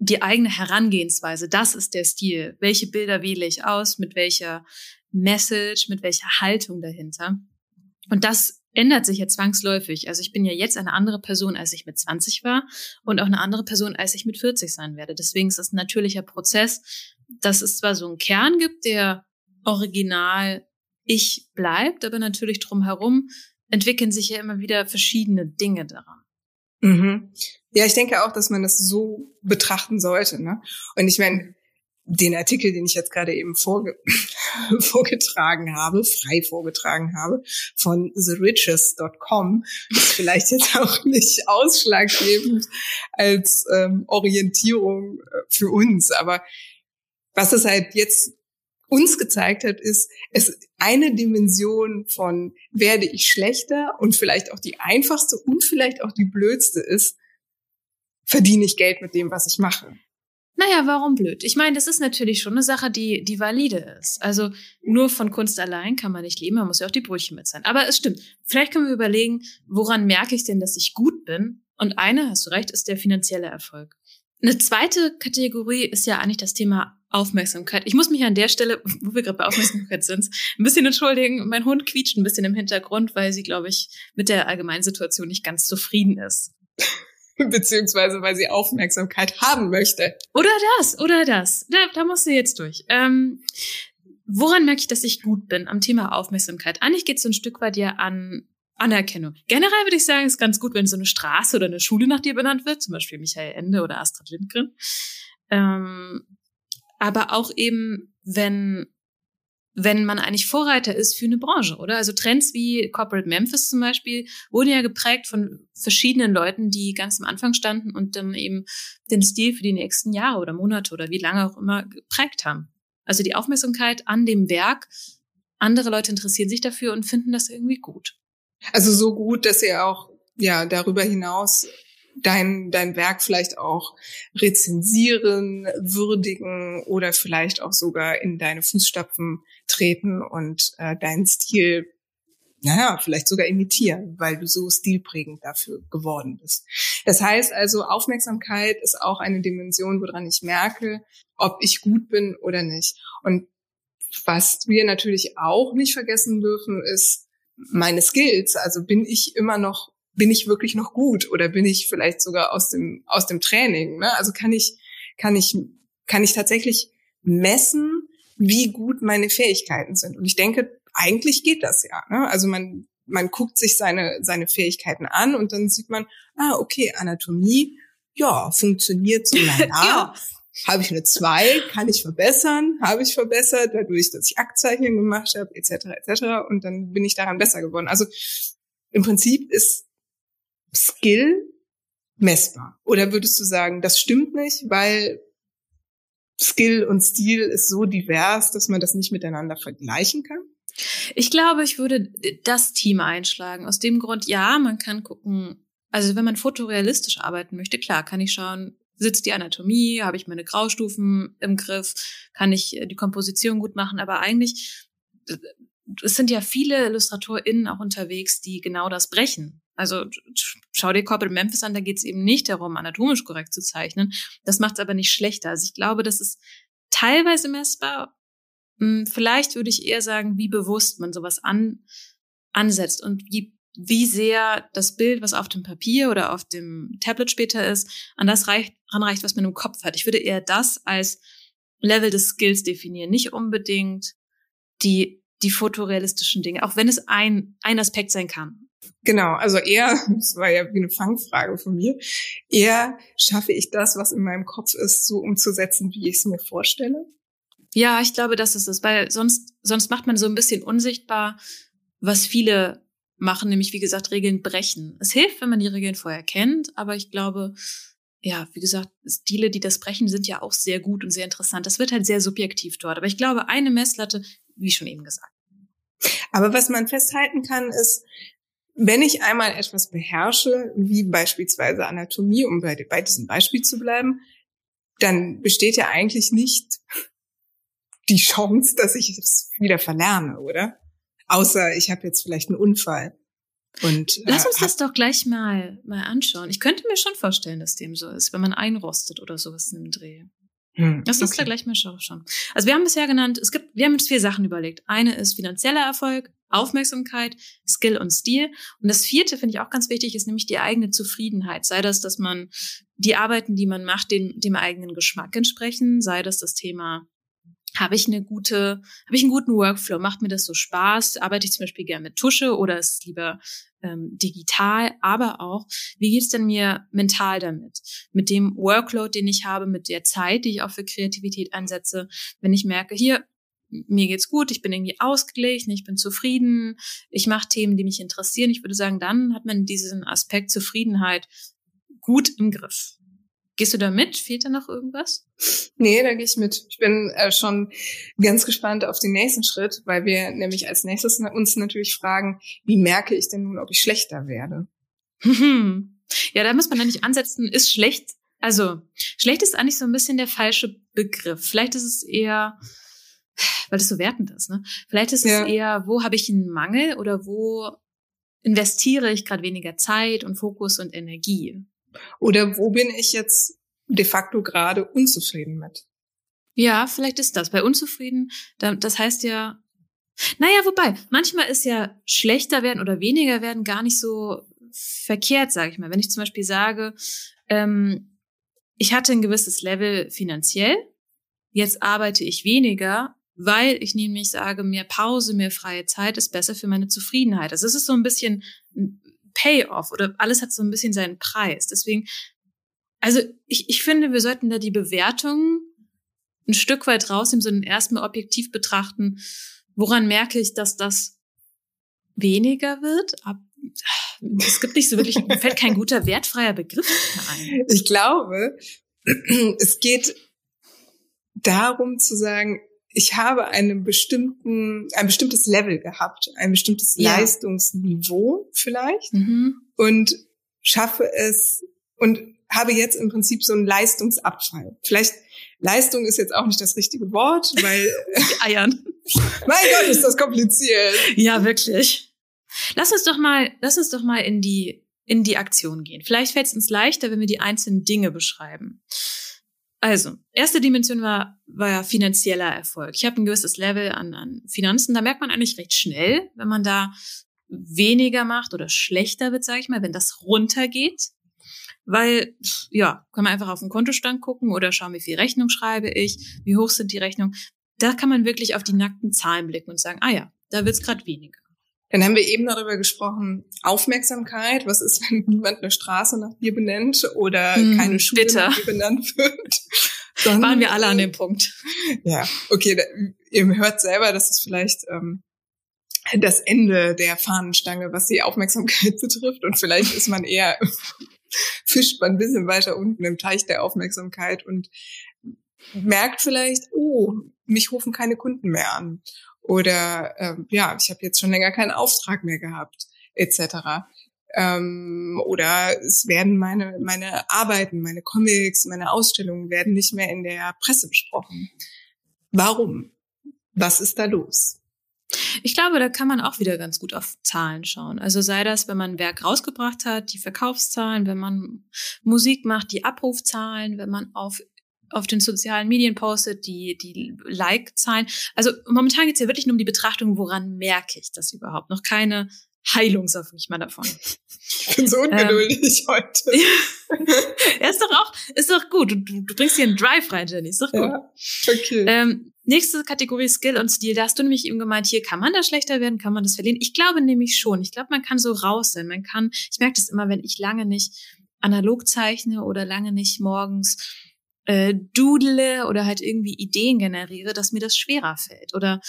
die eigene Herangehensweise. Das ist der Stil. Welche Bilder wähle ich aus, mit welcher Message, mit welcher Haltung dahinter. Und das ändert sich ja zwangsläufig. Also ich bin ja jetzt eine andere Person, als ich mit 20 war und auch eine andere Person, als ich mit 40 sein werde. Deswegen ist es ein natürlicher Prozess, dass es zwar so einen Kern gibt, der original ich bleibt, aber natürlich drumherum entwickeln sich ja immer wieder verschiedene Dinge daran. Mhm. Ja, ich denke auch, dass man das so betrachten sollte. Ne? Und ich meine, den Artikel, den ich jetzt gerade eben vorge vorgetragen habe, frei vorgetragen habe, von theriches.com, ist vielleicht jetzt auch nicht ausschlaggebend als ähm, Orientierung äh, für uns. Aber was es halt jetzt uns gezeigt hat, ist, es eine Dimension von werde ich schlechter und vielleicht auch die einfachste und vielleicht auch die blödste ist, verdiene ich Geld mit dem, was ich mache. Naja, warum blöd? Ich meine, das ist natürlich schon eine Sache, die, die valide ist. Also nur von Kunst allein kann man nicht leben, man muss ja auch die Brötchen mit sein. Aber es stimmt. Vielleicht können wir überlegen, woran merke ich denn, dass ich gut bin? Und eine, hast du recht, ist der finanzielle Erfolg. Eine zweite Kategorie ist ja eigentlich das Thema Aufmerksamkeit. Ich muss mich an der Stelle, wo wir gerade bei Aufmerksamkeit sind, ein bisschen entschuldigen. Mein Hund quietscht ein bisschen im Hintergrund, weil sie, glaube ich, mit der allgemeinen Situation nicht ganz zufrieden ist. beziehungsweise weil sie Aufmerksamkeit haben möchte. Oder das, oder das. Da, da musst du jetzt durch. Ähm, woran merke ich, dass ich gut bin am Thema Aufmerksamkeit? Eigentlich geht es so ein Stück weit ja an Anerkennung. Generell würde ich sagen, ist ganz gut, wenn so eine Straße oder eine Schule nach dir benannt wird, zum Beispiel Michael Ende oder Astrid Lindgren. Ähm, aber auch eben, wenn wenn man eigentlich Vorreiter ist für eine Branche, oder? Also Trends wie Corporate Memphis zum Beispiel wurden ja geprägt von verschiedenen Leuten, die ganz am Anfang standen und dann eben den Stil für die nächsten Jahre oder Monate oder wie lange auch immer geprägt haben. Also die Aufmerksamkeit an dem Werk, andere Leute interessieren sich dafür und finden das irgendwie gut. Also so gut, dass sie auch ja darüber hinaus dein, dein Werk vielleicht auch rezensieren, würdigen oder vielleicht auch sogar in deine Fußstapfen treten und äh, deinen Stil, naja, vielleicht sogar imitieren, weil du so stilprägend dafür geworden bist. Das heißt also, Aufmerksamkeit ist auch eine Dimension, woran ich merke, ob ich gut bin oder nicht. Und was wir natürlich auch nicht vergessen dürfen, ist meine Skills. Also bin ich immer noch bin ich wirklich noch gut oder bin ich vielleicht sogar aus dem aus dem Training? Ne? Also kann ich kann ich kann ich tatsächlich messen, wie gut meine Fähigkeiten sind? Und ich denke, eigentlich geht das ja. Ne? Also man man guckt sich seine seine Fähigkeiten an und dann sieht man, ah okay, Anatomie, ja, funktioniert so lala. ja. Habe ich eine zwei, kann ich verbessern, habe ich verbessert, dadurch, dass ich Aktzeichen gemacht habe, etc. etc. Und dann bin ich daran besser geworden. Also im Prinzip ist Skill messbar? Oder würdest du sagen, das stimmt nicht, weil Skill und Stil ist so divers, dass man das nicht miteinander vergleichen kann? Ich glaube, ich würde das Team einschlagen. Aus dem Grund, ja, man kann gucken, also wenn man fotorealistisch arbeiten möchte, klar, kann ich schauen, sitzt die Anatomie, habe ich meine Graustufen im Griff, kann ich die Komposition gut machen, aber eigentlich, es sind ja viele IllustratorInnen auch unterwegs, die genau das brechen. Also schau dir Corporate Memphis an, da geht es eben nicht darum, anatomisch korrekt zu zeichnen. Das macht es aber nicht schlechter. Also ich glaube, das ist teilweise messbar. Hm, vielleicht würde ich eher sagen, wie bewusst man sowas an, ansetzt und wie, wie sehr das Bild, was auf dem Papier oder auf dem Tablet später ist, an das reicht, ranreicht, was man im Kopf hat. Ich würde eher das als Level des Skills definieren, nicht unbedingt die, die fotorealistischen Dinge, auch wenn es ein, ein Aspekt sein kann. Genau, also eher, das war ja wie eine Fangfrage von mir, eher schaffe ich das, was in meinem Kopf ist, so umzusetzen, wie ich es mir vorstelle? Ja, ich glaube, das ist es, weil sonst, sonst macht man so ein bisschen unsichtbar, was viele machen, nämlich wie gesagt, Regeln brechen. Es hilft, wenn man die Regeln vorher kennt, aber ich glaube, ja, wie gesagt, Stile, die das brechen, sind ja auch sehr gut und sehr interessant. Das wird halt sehr subjektiv dort. Aber ich glaube, eine Messlatte, wie schon eben gesagt. Aber was man festhalten kann, ist, wenn ich einmal etwas beherrsche, wie beispielsweise Anatomie, um bei, bei diesem Beispiel zu bleiben, dann besteht ja eigentlich nicht die Chance, dass ich es wieder verlerne, oder? Außer ich habe jetzt vielleicht einen Unfall. Und, äh, Lass uns das doch gleich mal, mal anschauen. Ich könnte mir schon vorstellen, dass dem so ist, wenn man einrostet oder sowas in einem Dreh. Hm, uns okay. da gleich mal schauen. Also wir haben bisher genannt, es gibt, wir haben uns vier Sachen überlegt. Eine ist finanzieller Erfolg, Aufmerksamkeit, Skill und Stil. Und das vierte finde ich auch ganz wichtig, ist nämlich die eigene Zufriedenheit. Sei das, dass man die Arbeiten, die man macht, dem, dem eigenen Geschmack entsprechen, sei das das Thema habe ich eine gute, habe ich einen guten Workflow? Macht mir das so Spaß? Arbeite ich zum Beispiel gerne mit Tusche oder ist es lieber ähm, digital? Aber auch, wie geht's denn mir mental damit? Mit dem Workload, den ich habe, mit der Zeit, die ich auch für Kreativität einsetze, wenn ich merke, hier, mir geht's gut, ich bin irgendwie ausgeglichen, ich bin zufrieden, ich mache Themen, die mich interessieren. Ich würde sagen, dann hat man diesen Aspekt Zufriedenheit gut im Griff. Gehst du da mit? Fehlt da noch irgendwas? Nee, da gehe ich mit. Ich bin äh, schon ganz gespannt auf den nächsten Schritt, weil wir nämlich als nächstes uns natürlich fragen, wie merke ich denn nun, ob ich schlechter werde? ja, da muss man nämlich ansetzen, ist schlecht, also schlecht ist eigentlich so ein bisschen der falsche Begriff. Vielleicht ist es eher, weil das so wertend ist, ne? Vielleicht ist ja. es eher, wo habe ich einen Mangel oder wo investiere ich gerade weniger Zeit und Fokus und Energie? Oder wo bin ich jetzt de facto gerade unzufrieden mit? Ja, vielleicht ist das. Bei unzufrieden, das heißt ja, naja, wobei, manchmal ist ja schlechter werden oder weniger werden gar nicht so verkehrt, sage ich mal. Wenn ich zum Beispiel sage, ähm, ich hatte ein gewisses Level finanziell, jetzt arbeite ich weniger, weil ich nämlich sage, mehr Pause, mehr freie Zeit ist besser für meine Zufriedenheit. Also es ist so ein bisschen Payoff oder alles hat so ein bisschen seinen Preis. Deswegen, also ich, ich finde, wir sollten da die Bewertung ein Stück weit rausnehmen, sondern erstmal objektiv betrachten, woran merke ich, dass das weniger wird? Es gibt nicht so wirklich, mir fällt kein guter wertfreier Begriff ein. Ich glaube, es geht darum zu sagen, ich habe einen bestimmten, ein bestimmtes Level gehabt, ein bestimmtes ja. Leistungsniveau vielleicht mhm. und schaffe es und habe jetzt im Prinzip so einen Leistungsabfall. Vielleicht Leistung ist jetzt auch nicht das richtige Wort, weil Eiern. mein Gott, ist das kompliziert. Ja, wirklich. Lass uns doch mal, lass uns doch mal in die in die Aktion gehen. Vielleicht fällt es uns leichter, wenn wir die einzelnen Dinge beschreiben. Also, erste Dimension war, war ja finanzieller Erfolg. Ich habe ein gewisses Level an, an Finanzen. Da merkt man eigentlich recht schnell, wenn man da weniger macht oder schlechter wird, sage ich mal, wenn das runtergeht. Weil, ja, kann man einfach auf den Kontostand gucken oder schauen, wie viel Rechnung schreibe ich, wie hoch sind die Rechnungen. Da kann man wirklich auf die nackten Zahlen blicken und sagen, ah ja, da wird's gerade weniger. Dann haben wir eben darüber gesprochen, Aufmerksamkeit. Was ist, wenn niemand eine Straße nach dir benennt oder hm, keine Schule bitte. nach dir benannt wird? Dann waren wir alle an dem Punkt. Ja, okay, da, ihr hört selber, das ist vielleicht ähm, das Ende der Fahnenstange, was die Aufmerksamkeit betrifft. Und vielleicht ist man eher, fischt man ein bisschen weiter unten im Teich der Aufmerksamkeit und merkt vielleicht, oh, mich rufen keine Kunden mehr an. Oder ähm, ja, ich habe jetzt schon länger keinen Auftrag mehr gehabt, etc. Ähm, oder es werden meine, meine Arbeiten, meine Comics, meine Ausstellungen werden nicht mehr in der Presse besprochen. Warum? Was ist da los? Ich glaube, da kann man auch wieder ganz gut auf Zahlen schauen. Also sei das, wenn man ein Werk rausgebracht hat, die Verkaufszahlen, wenn man Musik macht, die Abrufzahlen, wenn man auf auf den sozialen Medien postet, die, die Like-Zahlen. Also momentan geht es ja wirklich nur um die Betrachtung, woran merke ich das überhaupt? Noch keine Heilung, sag ich mal davon. Ich bin so ungeduldig ähm, heute. ja, ist doch auch, ist doch gut. Du, du bringst hier einen Drive rein, Jenny. Ist doch gut. Ja, okay. Ähm, nächste Kategorie Skill und Stil. Da hast du nämlich eben gemeint, hier kann man da schlechter werden, kann man das verlieren. Ich glaube nämlich schon. Ich glaube, man kann so raus sein. Man kann, ich merke das immer, wenn ich lange nicht analog zeichne oder lange nicht morgens äh, doodle oder halt irgendwie Ideen generiere, dass mir das schwerer fällt. Oder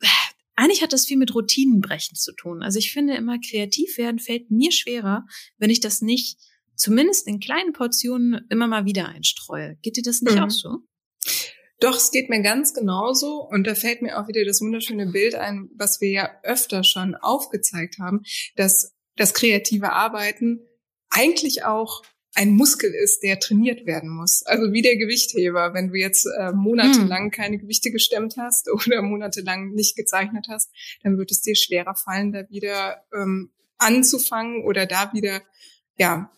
äh, eigentlich hat das viel mit Routinenbrechen zu tun. Also ich finde immer, kreativ werden fällt mir schwerer, wenn ich das nicht zumindest in kleinen Portionen immer mal wieder einstreue. Geht dir das nicht mhm. auch so? Doch, es geht mir ganz genauso. Und da fällt mir auch wieder das wunderschöne Bild ein, was wir ja öfter schon aufgezeigt haben, dass das kreative Arbeiten eigentlich auch ein Muskel ist, der trainiert werden muss. Also wie der Gewichtheber. Wenn du jetzt äh, monatelang hm. keine Gewichte gestemmt hast oder monatelang nicht gezeichnet hast, dann wird es dir schwerer fallen, da wieder ähm, anzufangen oder da wieder ja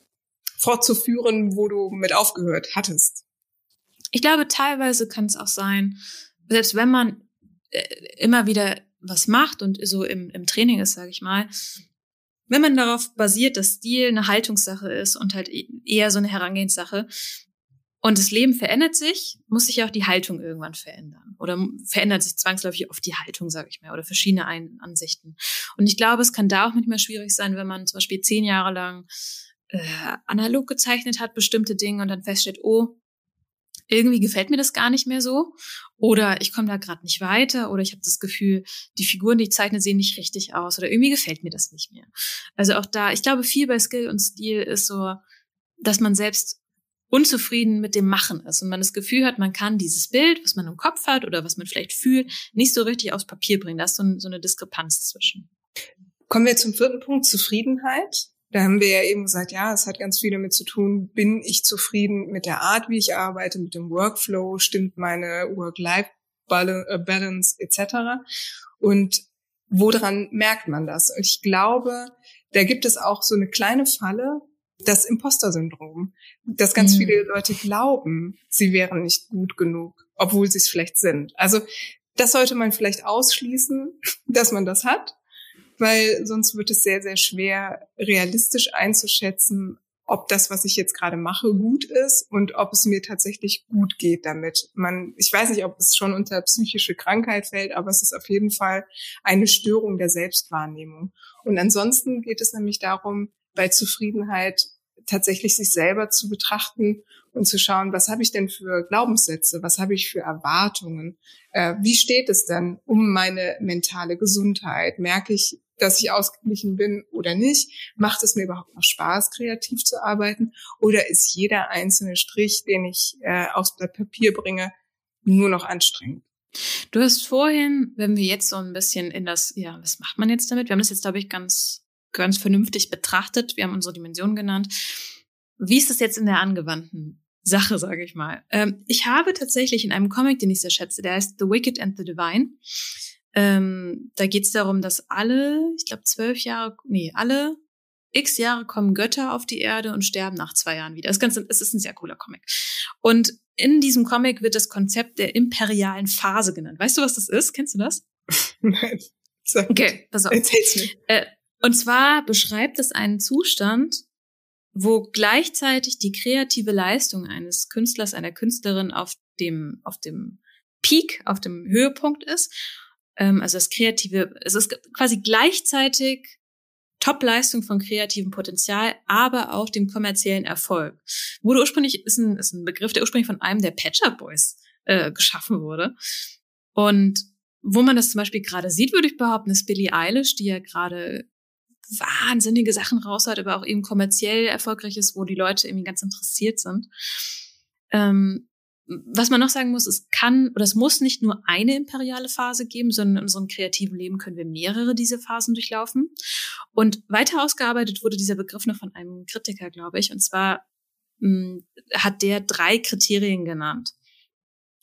fortzuführen, wo du mit aufgehört hattest. Ich glaube, teilweise kann es auch sein, selbst wenn man äh, immer wieder was macht und so im, im Training ist, sage ich mal, wenn man darauf basiert, dass Stil eine Haltungssache ist und halt e-, eher so eine Herangehenssache und das Leben verändert sich, muss sich auch die Haltung irgendwann verändern oder verändert sich zwangsläufig auf die Haltung, sage ich mal, oder verschiedene Ein Ansichten. Und ich glaube, es kann da auch manchmal schwierig sein, wenn man zum Beispiel zehn Jahre lang äh, analog gezeichnet hat, bestimmte Dinge und dann feststellt, oh, irgendwie gefällt mir das gar nicht mehr so oder ich komme da gerade nicht weiter oder ich habe das Gefühl, die Figuren, die ich zeichne, sehen nicht richtig aus oder irgendwie gefällt mir das nicht mehr. Also auch da, ich glaube, viel bei Skill und Stil ist so, dass man selbst unzufrieden mit dem Machen ist und man das Gefühl hat, man kann dieses Bild, was man im Kopf hat oder was man vielleicht fühlt, nicht so richtig aufs Papier bringen. Da ist so, so eine Diskrepanz zwischen. Kommen wir zum vierten Punkt, Zufriedenheit. Da haben wir ja eben gesagt, ja, es hat ganz viel damit zu tun, bin ich zufrieden mit der Art, wie ich arbeite, mit dem Workflow, stimmt meine Work-Life-Balance etc. Und woran merkt man das? Und ich glaube, da gibt es auch so eine kleine Falle, das Imposter-Syndrom, dass ganz mhm. viele Leute glauben, sie wären nicht gut genug, obwohl sie es vielleicht sind. Also das sollte man vielleicht ausschließen, dass man das hat weil sonst wird es sehr, sehr schwer, realistisch einzuschätzen, ob das, was ich jetzt gerade mache, gut ist und ob es mir tatsächlich gut geht damit. Man, ich weiß nicht, ob es schon unter psychische Krankheit fällt, aber es ist auf jeden Fall eine Störung der Selbstwahrnehmung. Und ansonsten geht es nämlich darum, bei Zufriedenheit tatsächlich sich selber zu betrachten und zu schauen, was habe ich denn für Glaubenssätze, was habe ich für Erwartungen, äh, wie steht es denn um meine mentale Gesundheit? Merke ich, dass ich ausgeglichen bin oder nicht? Macht es mir überhaupt noch Spaß, kreativ zu arbeiten? Oder ist jeder einzelne Strich, den ich äh, aufs Blatt Papier bringe, nur noch anstrengend? Du hast vorhin, wenn wir jetzt so ein bisschen in das, ja, was macht man jetzt damit? Wir haben das jetzt, glaube ich, ganz, ganz vernünftig betrachtet. Wir haben unsere Dimensionen genannt. Wie ist es jetzt in der angewandten Sache, sage ich mal? Ähm, ich habe tatsächlich in einem Comic, den ich sehr schätze, der heißt The Wicked and the Divine, ähm, da geht es darum, dass alle, ich glaube zwölf Jahre, nee, alle x Jahre kommen Götter auf die Erde und sterben nach zwei Jahren wieder. Das Ganze, es ist ein sehr cooler Comic. Und in diesem Comic wird das Konzept der imperialen Phase genannt. Weißt du, was das ist? Kennst du das? Nein. Sag okay, pass auf. Erzähl's mir. Äh, und zwar beschreibt es einen Zustand, wo gleichzeitig die kreative Leistung eines Künstlers, einer Künstlerin auf dem, auf dem Peak, auf dem Höhepunkt ist ähm, also das kreative, es ist quasi gleichzeitig Top-Leistung von kreativem Potenzial, aber auch dem kommerziellen Erfolg. Wurde ursprünglich, ist ein, ist ein Begriff, der ursprünglich von einem der Patcher Boys äh, geschaffen wurde. Und wo man das zum Beispiel gerade sieht, würde ich behaupten, ist Billie Eilish, die ja gerade wahnsinnige Sachen raus hat, aber auch eben kommerziell erfolgreich ist, wo die Leute irgendwie ganz interessiert sind. Ähm, was man noch sagen muss, es kann oder es muss nicht nur eine imperiale Phase geben, sondern in unserem kreativen Leben können wir mehrere dieser Phasen durchlaufen. Und weiter ausgearbeitet wurde dieser Begriff noch von einem Kritiker, glaube ich. Und zwar mh, hm, hat der drei Kriterien genannt,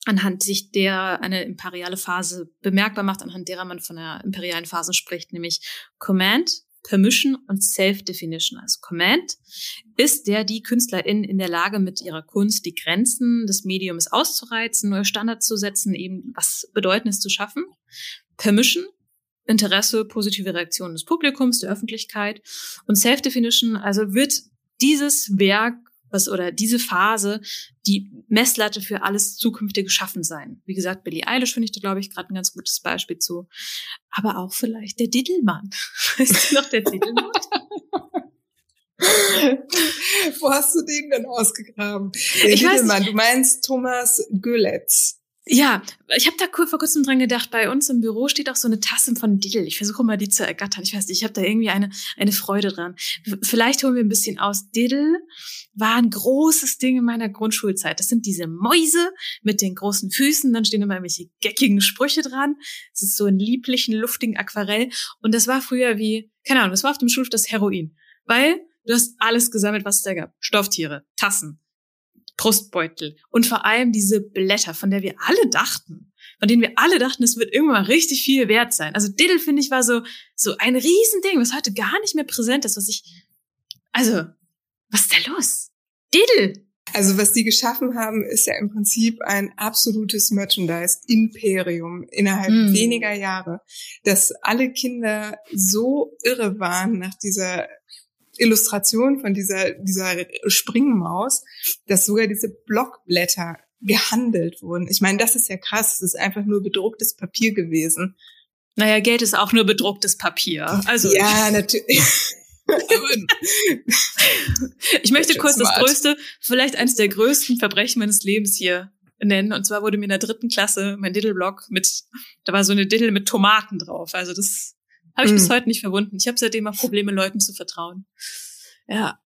anhand sich der eine imperiale Phase bemerkbar macht, anhand derer man von einer imperialen Phase spricht, nämlich Command, Permission und Self-Definition. Also Command ist der die KünstlerInnen in der Lage, mit ihrer Kunst die Grenzen des Mediums auszureizen, neue Standards zu setzen, eben was Bedeutendes zu schaffen. Permission, Interesse, positive Reaktionen des Publikums, der Öffentlichkeit. Und Self-Definition, also wird dieses Werk was oder diese Phase die Messlatte für alles zukünftige Schaffen sein. Wie gesagt, Billie Eilish finde ich da, glaube ich, gerade ein ganz gutes Beispiel zu. Aber auch vielleicht der Diddlemann. Weißt du noch der Diddlemann? Wo hast du den denn ausgegraben? Der ich Diddlemann, du meinst Thomas Göletz. Ja, ich habe da vor kurzem dran gedacht, bei uns im Büro steht auch so eine Tasse von Diddle. Ich versuche mal die zu ergattern. Ich weiß nicht, ich habe da irgendwie eine, eine Freude dran. Vielleicht holen wir ein bisschen aus. Diddle war ein großes Ding in meiner Grundschulzeit. Das sind diese Mäuse mit den großen Füßen, dann stehen immer irgendwelche geckigen Sprüche dran. Es ist so ein lieblichen, luftigen Aquarell. Und das war früher wie, keine Ahnung, das war auf dem Schulhof das Heroin. Weil du hast alles gesammelt, was es da gab. Stofftiere, Tassen, Brustbeutel und vor allem diese Blätter, von der wir alle dachten, von denen wir alle dachten, es wird irgendwann richtig viel wert sein. Also Diddle, finde ich, war so, so ein Riesending, was heute gar nicht mehr präsent ist, was ich, also, was ist da los? Diddle! Also was die geschaffen haben, ist ja im Prinzip ein absolutes Merchandise-Imperium innerhalb mm. weniger Jahre, dass alle Kinder so irre waren nach dieser Illustration von dieser, dieser Springmaus, dass sogar diese Blockblätter gehandelt wurden. Ich meine, das ist ja krass. Das ist einfach nur bedrucktes Papier gewesen. Naja, Geld ist auch nur bedrucktes Papier. Also ja, natürlich. ich möchte kurz smart. das größte, vielleicht eines der größten Verbrechen meines Lebens hier nennen. Und zwar wurde mir in der dritten Klasse mein Diddle-Block mit, da war so eine Diddle mit Tomaten drauf. Also das habe ich mhm. bis heute nicht verwunden. Ich habe seitdem auch Probleme, Leuten zu vertrauen. Ja.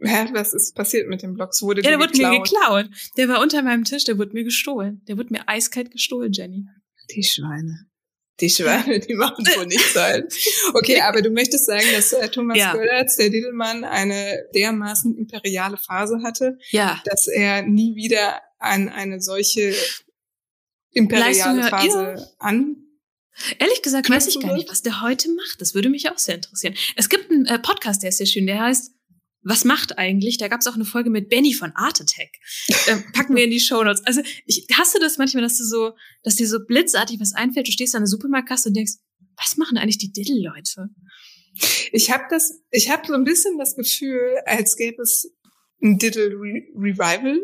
Hä, was ist passiert mit dem Block? Wurde ja, der wurde geklaut? mir geklaut. Der war unter meinem Tisch, der wurde mir gestohlen. Der wurde mir eiskalt gestohlen, Jenny. Die Schweine. Die Schweine, die machen wohl nicht sein. Okay, aber du möchtest sagen, dass äh, Thomas ja. Görlitz, der Diedelmann, eine dermaßen imperiale Phase hatte, ja. dass er nie wieder an eine solche imperiale Leistung, Phase ja. an Ehrlich gesagt weiß ich gar nicht, was der heute macht. Das würde mich auch sehr interessieren. Es gibt einen äh, Podcast, der ist sehr schön, der heißt was macht eigentlich? Da gab es auch eine Folge mit Benny von Art Attack. Äh, packen wir in die Show Notes. Also ich hasse das manchmal, dass du so, dass dir so blitzartig was einfällt. Du stehst an der Supermarktkasse und denkst, was machen eigentlich die Diddle-Leute? Ich habe das, ich habe so ein bisschen das Gefühl, als gäbe es ein Diddle Re Revival.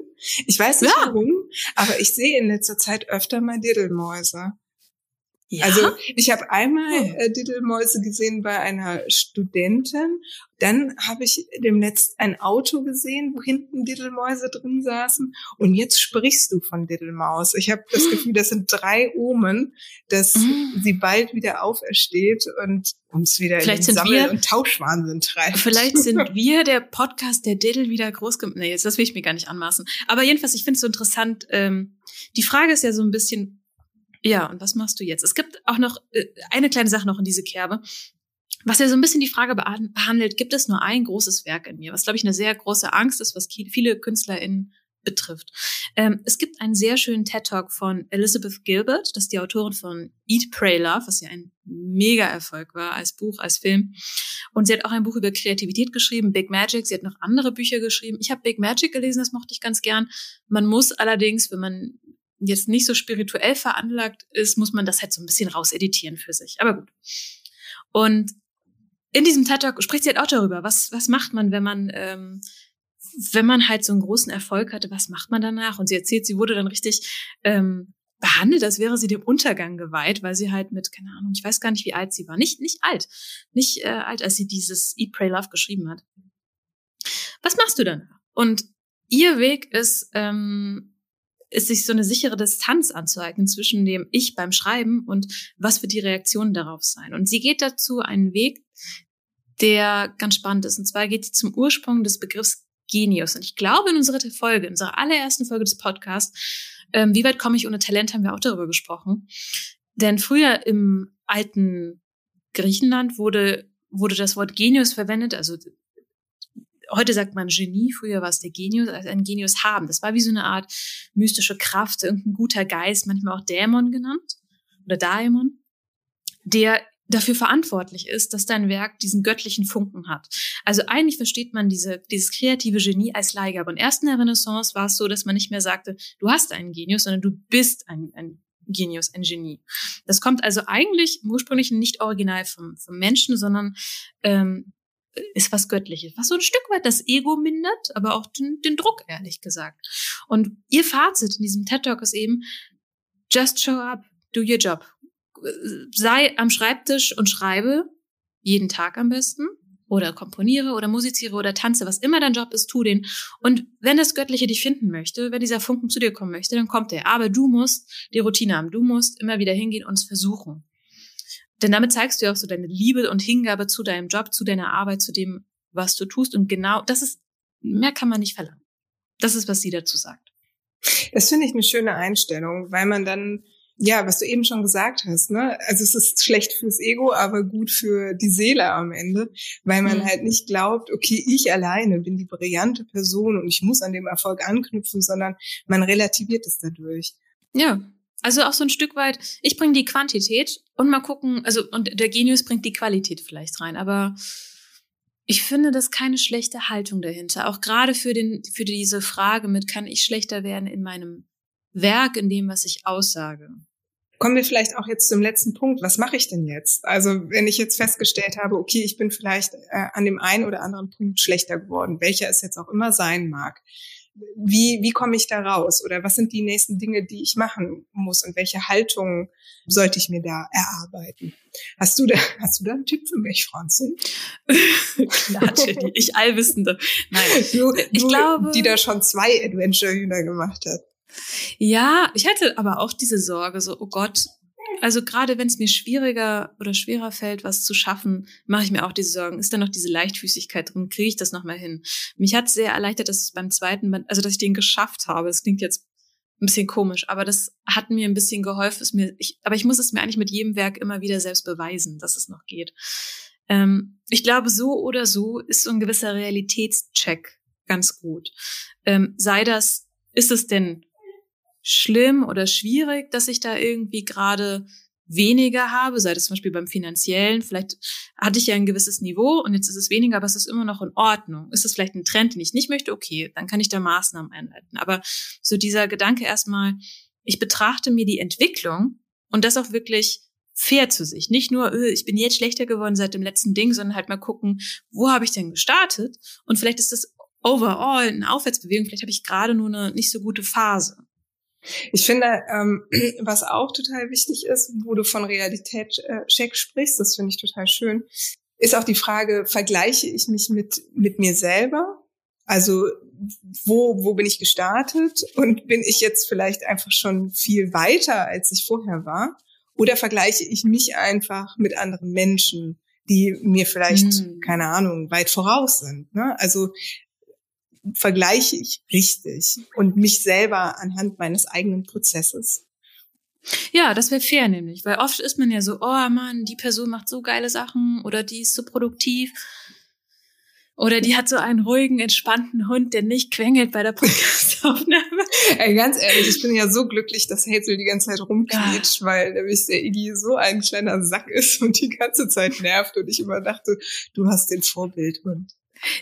Ich weiß nicht ja. warum, aber ich sehe in letzter Zeit öfter mal Diddle-Mäuse. Ja? Also ich habe einmal hm. äh, Diddelmäuse gesehen bei einer Studentin. Dann habe ich demnächst ein Auto gesehen, wo hinten Diddelmäuse drin saßen. Und jetzt sprichst du von Diddelmaus. Ich habe das Gefühl, das sind drei Omen, dass mm. sie bald wieder aufersteht und uns wieder vielleicht in den Sammel- wir, und Tauschwahnsinn treibt. Vielleicht sind wir der Podcast, der Diddle wieder groß gemacht. Nee, jetzt das will ich mir gar nicht anmaßen. Aber jedenfalls, ich finde es so interessant. Ähm, die Frage ist ja so ein bisschen, ja, und was machst du jetzt? Es gibt auch noch äh, eine kleine Sache noch in diese Kerbe. Was ja so ein bisschen die Frage behandelt, gibt es nur ein großes Werk in mir? Was, glaube ich, eine sehr große Angst ist, was viele KünstlerInnen betrifft. Ähm, es gibt einen sehr schönen TED-Talk von Elizabeth Gilbert, das ist die Autorin von Eat, Pray, Love, was ja ein Mega-Erfolg war als Buch, als Film. Und sie hat auch ein Buch über Kreativität geschrieben, Big Magic. Sie hat noch andere Bücher geschrieben. Ich habe Big Magic gelesen, das mochte ich ganz gern. Man muss allerdings, wenn man jetzt nicht so spirituell veranlagt ist, muss man das halt so ein bisschen rauseditieren für sich. Aber gut. Und in diesem TED Talk spricht sie halt auch darüber, was, was macht man, wenn man, ähm, wenn man halt so einen großen Erfolg hatte, was macht man danach? Und sie erzählt, sie wurde dann richtig ähm, behandelt, als wäre sie dem Untergang geweiht, weil sie halt mit, keine Ahnung, ich weiß gar nicht, wie alt sie war. Nicht, nicht alt. Nicht äh, alt, als sie dieses Eat, Pray, Love geschrieben hat. Was machst du dann? Und ihr Weg ist, ähm, ist sich so eine sichere Distanz anzueignen zwischen dem Ich beim Schreiben und was wird die Reaktion darauf sein. Und sie geht dazu einen Weg, der ganz spannend ist. Und zwar geht sie zum Ursprung des Begriffs Genius. Und ich glaube, in unserer Folge, in unserer allerersten Folge des Podcasts, ähm, wie weit komme ich ohne Talent, haben wir auch darüber gesprochen. Denn früher im alten Griechenland wurde, wurde das Wort Genius verwendet, also heute sagt man Genie, früher war es der Genius, also ein Genius haben. Das war wie so eine Art mystische Kraft, irgendein guter Geist, manchmal auch Dämon genannt oder Daemon, der dafür verantwortlich ist, dass dein Werk diesen göttlichen Funken hat. Also eigentlich versteht man diese, dieses kreative Genie als Leihgabe. Und erst in der Renaissance war es so, dass man nicht mehr sagte, du hast einen Genius, sondern du bist ein, ein Genius, ein Genie. Das kommt also eigentlich ursprünglich nicht original vom, vom Menschen, sondern ähm, ist was Göttliches, was so ein Stück weit das Ego mindert, aber auch den, den Druck, ehrlich gesagt. Und ihr Fazit in diesem TED Talk ist eben, just show up, do your job. Sei am Schreibtisch und schreibe, jeden Tag am besten, oder komponiere oder musiziere oder tanze, was immer dein Job ist, tu den. Und wenn das Göttliche dich finden möchte, wenn dieser Funken zu dir kommen möchte, dann kommt er. Aber du musst die Routine haben. Du musst immer wieder hingehen und es versuchen. Denn damit zeigst du ja auch so deine Liebe und Hingabe zu deinem Job, zu deiner Arbeit, zu dem, was du tust. Und genau, das ist, mehr kann man nicht verlangen. Das ist, was sie dazu sagt. Das finde ich eine schöne Einstellung, weil man dann, ja, was du eben schon gesagt hast, ne? Also es ist schlecht fürs Ego, aber gut für die Seele am Ende, weil man mhm. halt nicht glaubt, okay, ich alleine bin die brillante Person und ich muss an dem Erfolg anknüpfen, sondern man relativiert es dadurch. Ja, also auch so ein Stück weit, ich bringe die Quantität und mal gucken, also und der Genius bringt die Qualität vielleicht rein, aber ich finde das keine schlechte Haltung dahinter. Auch gerade für den, für diese Frage mit, kann ich schlechter werden in meinem Werk, in dem, was ich aussage? Kommen wir vielleicht auch jetzt zum letzten Punkt. Was mache ich denn jetzt? Also wenn ich jetzt festgestellt habe, okay, ich bin vielleicht äh, an dem einen oder anderen Punkt schlechter geworden, welcher es jetzt auch immer sein mag wie, wie komme ich da raus? Oder was sind die nächsten Dinge, die ich machen muss? Und welche Haltung sollte ich mir da erarbeiten? Hast du da, hast du da einen Tipp für mich, Franzi? Klar, Jenny, ich Allwissende. Nein, du, ich du, glaube, die da schon zwei Adventure-Hühner gemacht hat. Ja, ich hatte aber auch diese Sorge, so, oh Gott, also gerade wenn es mir schwieriger oder schwerer fällt, was zu schaffen, mache ich mir auch diese Sorgen. Ist da noch diese Leichtfüßigkeit drin? Kriege ich das noch mal hin? Mich hat sehr erleichtert, dass es beim zweiten, also dass ich den geschafft habe. Das klingt jetzt ein bisschen komisch, aber das hat mir ein bisschen geholfen. Ist mir, ich, aber ich muss es mir eigentlich mit jedem Werk immer wieder selbst beweisen, dass es noch geht. Ähm, ich glaube, so oder so ist so ein gewisser Realitätscheck ganz gut. Ähm, sei das, ist es denn schlimm oder schwierig, dass ich da irgendwie gerade weniger habe, sei das zum Beispiel beim finanziellen, vielleicht hatte ich ja ein gewisses Niveau und jetzt ist es weniger, aber es ist immer noch in Ordnung. Ist es vielleicht ein Trend, den ich nicht möchte? Okay, dann kann ich da Maßnahmen einleiten. Aber so dieser Gedanke erstmal, ich betrachte mir die Entwicklung und das auch wirklich fair zu sich. Nicht nur, öh, ich bin jetzt schlechter geworden seit dem letzten Ding, sondern halt mal gucken, wo habe ich denn gestartet? Und vielleicht ist das overall eine Aufwärtsbewegung, vielleicht habe ich gerade nur eine nicht so gute Phase. Ich finde, ähm, was auch total wichtig ist, wo du von Realitätscheck sprichst, das finde ich total schön, ist auch die Frage, vergleiche ich mich mit, mit mir selber? Also, wo, wo bin ich gestartet? Und bin ich jetzt vielleicht einfach schon viel weiter, als ich vorher war? Oder vergleiche ich mich einfach mit anderen Menschen, die mir vielleicht, hm. keine Ahnung, weit voraus sind? Ne? Also, vergleiche ich richtig und mich selber anhand meines eigenen Prozesses. Ja, das wäre fair nämlich, weil oft ist man ja so, oh Mann, die Person macht so geile Sachen oder die ist so produktiv oder die hat so einen ruhigen, entspannten Hund, der nicht quengelt bei der Podcastaufnahme. Ey, ganz ehrlich, ich bin ja so glücklich, dass Hazel die ganze Zeit rumquietscht, ja. weil nämlich der Iggy so ein kleiner Sack ist und die ganze Zeit nervt und ich immer dachte, du hast den Vorbildhund.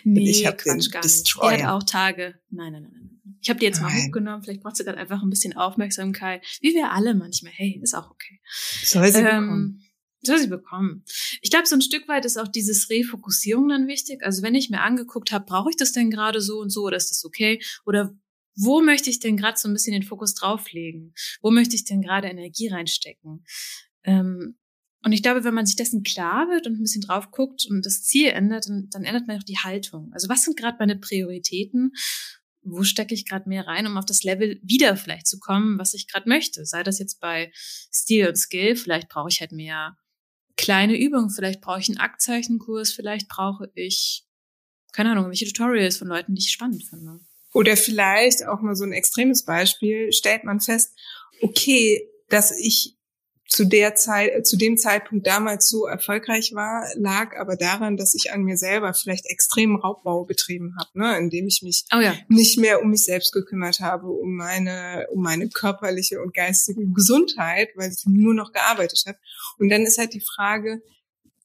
Nee, ich hab Quatsch, gar Destroyer. nicht. Hat auch Tage. Nein, nein, nein. nein. Ich habe die jetzt mal Nein. hochgenommen. Vielleicht braucht sie gerade einfach ein bisschen Aufmerksamkeit. Wie wir alle manchmal. Hey, ist auch okay. Soll sie ähm, bekommen. Soll sie bekommen. Ich glaube, so ein Stück weit ist auch dieses Refokussierung dann wichtig. Also wenn ich mir angeguckt habe, brauche ich das denn gerade so und so oder ist das okay? Oder wo möchte ich denn gerade so ein bisschen den Fokus drauflegen? Wo möchte ich denn gerade Energie reinstecken? Ähm, und ich glaube, wenn man sich dessen klar wird und ein bisschen drauf guckt und das Ziel ändert, dann, dann ändert man auch die Haltung. Also was sind gerade meine Prioritäten? Wo stecke ich gerade mehr rein, um auf das Level wieder vielleicht zu kommen, was ich gerade möchte? Sei das jetzt bei Stil und Skill, vielleicht brauche ich halt mehr kleine Übungen, vielleicht brauche ich einen Aktzeichenkurs, vielleicht brauche ich keine Ahnung, welche Tutorials von Leuten, die ich spannend finde. Oder vielleicht auch mal so ein extremes Beispiel, stellt man fest, okay, dass ich zu der Zeit, äh, zu dem Zeitpunkt damals so erfolgreich war, lag aber daran, dass ich an mir selber vielleicht extremen Raubbau betrieben habe, ne, indem ich mich oh ja. nicht mehr um mich selbst gekümmert habe, um meine, um meine körperliche und geistige Gesundheit, weil ich nur noch gearbeitet habe. Und dann ist halt die Frage,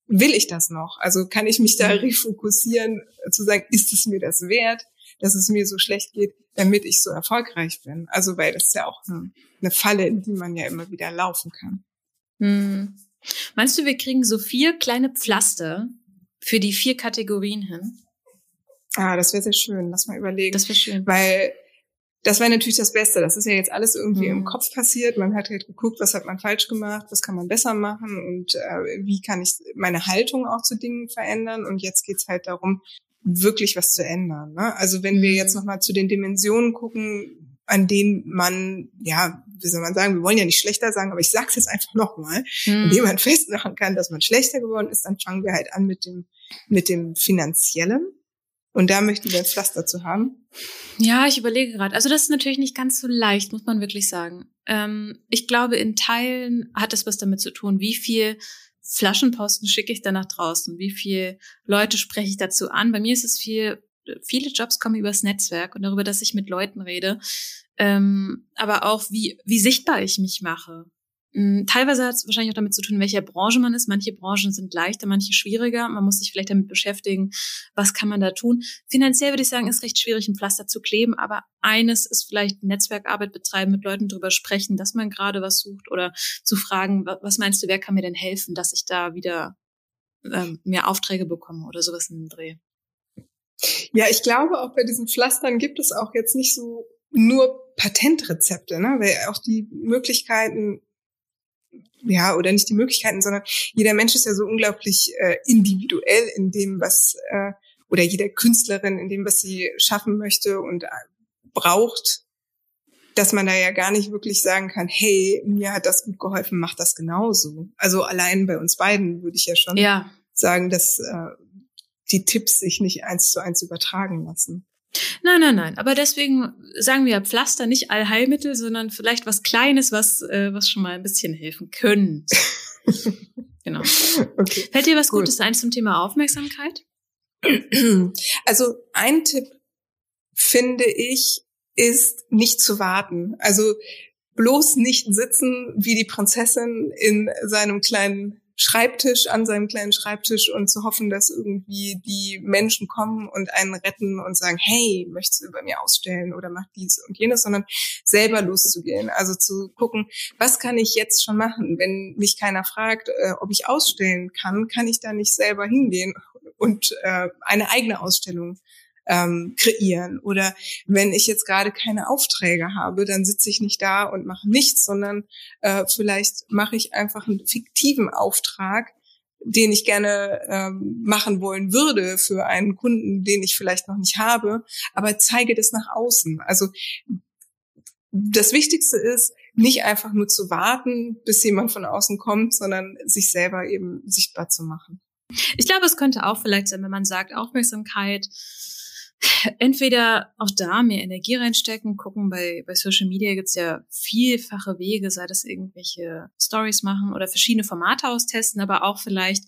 will ich das noch? Also kann ich mich da mhm. refokussieren, zu sagen, ist es mir das wert, dass es mir so schlecht geht, damit ich so erfolgreich bin? Also weil das ist ja auch eine, eine Falle, in die man ja immer wieder laufen kann. Hm. Meinst du, wir kriegen so vier kleine Pflaster für die vier Kategorien hin? Ah, das wäre sehr schön. Lass mal überlegen. Das wäre schön. Weil das wäre natürlich das Beste. Das ist ja jetzt alles irgendwie mhm. im Kopf passiert. Man hat halt geguckt, was hat man falsch gemacht, was kann man besser machen und äh, wie kann ich meine Haltung auch zu Dingen verändern. Und jetzt geht's halt darum, wirklich was zu ändern. Ne? Also wenn wir jetzt mhm. nochmal zu den Dimensionen gucken, an denen man, ja, wie soll man sagen, wir wollen ja nicht schlechter sagen, aber ich sage es jetzt einfach nochmal, mhm. indem man festmachen kann, dass man schlechter geworden ist, dann fangen wir halt an mit dem, mit dem Finanziellen. Und da möchten wir ein Pflaster zu haben. Ja, ich überlege gerade. Also das ist natürlich nicht ganz so leicht, muss man wirklich sagen. Ähm, ich glaube, in Teilen hat es was damit zu tun, wie viel Flaschenposten schicke ich da nach draußen, wie viel Leute spreche ich dazu an. Bei mir ist es viel viele Jobs kommen übers Netzwerk und darüber, dass ich mit Leuten rede, ähm, aber auch wie, wie sichtbar ich mich mache. Hm, teilweise hat es wahrscheinlich auch damit zu tun, welcher Branche man ist. Manche Branchen sind leichter, manche schwieriger. Man muss sich vielleicht damit beschäftigen, was kann man da tun. Finanziell würde ich sagen, ist recht schwierig, ein Pflaster zu kleben. Aber eines ist vielleicht Netzwerkarbeit betreiben, mit Leuten drüber sprechen, dass man gerade was sucht oder zu fragen, was meinst du, wer kann mir denn helfen, dass ich da wieder ähm, mehr Aufträge bekomme oder sowas in den Dreh. Ja, ich glaube, auch bei diesen Pflastern gibt es auch jetzt nicht so nur Patentrezepte, ne? weil auch die Möglichkeiten, ja, oder nicht die Möglichkeiten, sondern jeder Mensch ist ja so unglaublich äh, individuell in dem, was, äh, oder jede Künstlerin in dem, was sie schaffen möchte und äh, braucht, dass man da ja gar nicht wirklich sagen kann, hey, mir hat das gut geholfen, mach das genauso. Also allein bei uns beiden würde ich ja schon ja. sagen, dass äh, die Tipps sich nicht eins zu eins übertragen lassen. Nein, nein, nein. Aber deswegen sagen wir Pflaster nicht Allheilmittel, sondern vielleicht was Kleines, was, äh, was schon mal ein bisschen helfen könnte. genau. Okay. Fällt dir was Gut. Gutes ein zum Thema Aufmerksamkeit? Also ein Tipp finde ich, ist nicht zu warten. Also bloß nicht sitzen wie die Prinzessin in seinem kleinen Schreibtisch, an seinem kleinen Schreibtisch und zu hoffen, dass irgendwie die Menschen kommen und einen retten und sagen, hey, möchtest du über mir ausstellen oder mach dies und jenes, sondern selber loszugehen. Also zu gucken, was kann ich jetzt schon machen? Wenn mich keiner fragt, äh, ob ich ausstellen kann, kann ich da nicht selber hingehen und äh, eine eigene Ausstellung ähm, kreieren. Oder wenn ich jetzt gerade keine Aufträge habe, dann sitze ich nicht da und mache nichts, sondern äh, vielleicht mache ich einfach einen fiktiven Auftrag, den ich gerne ähm, machen wollen würde für einen Kunden, den ich vielleicht noch nicht habe, aber zeige das nach außen. Also das Wichtigste ist, nicht einfach nur zu warten, bis jemand von außen kommt, sondern sich selber eben sichtbar zu machen. Ich glaube, es könnte auch vielleicht sein, wenn man sagt, Aufmerksamkeit entweder auch da mehr Energie reinstecken, gucken, bei, bei Social Media gibt's ja vielfache Wege, sei das irgendwelche Stories machen oder verschiedene Formate austesten, aber auch vielleicht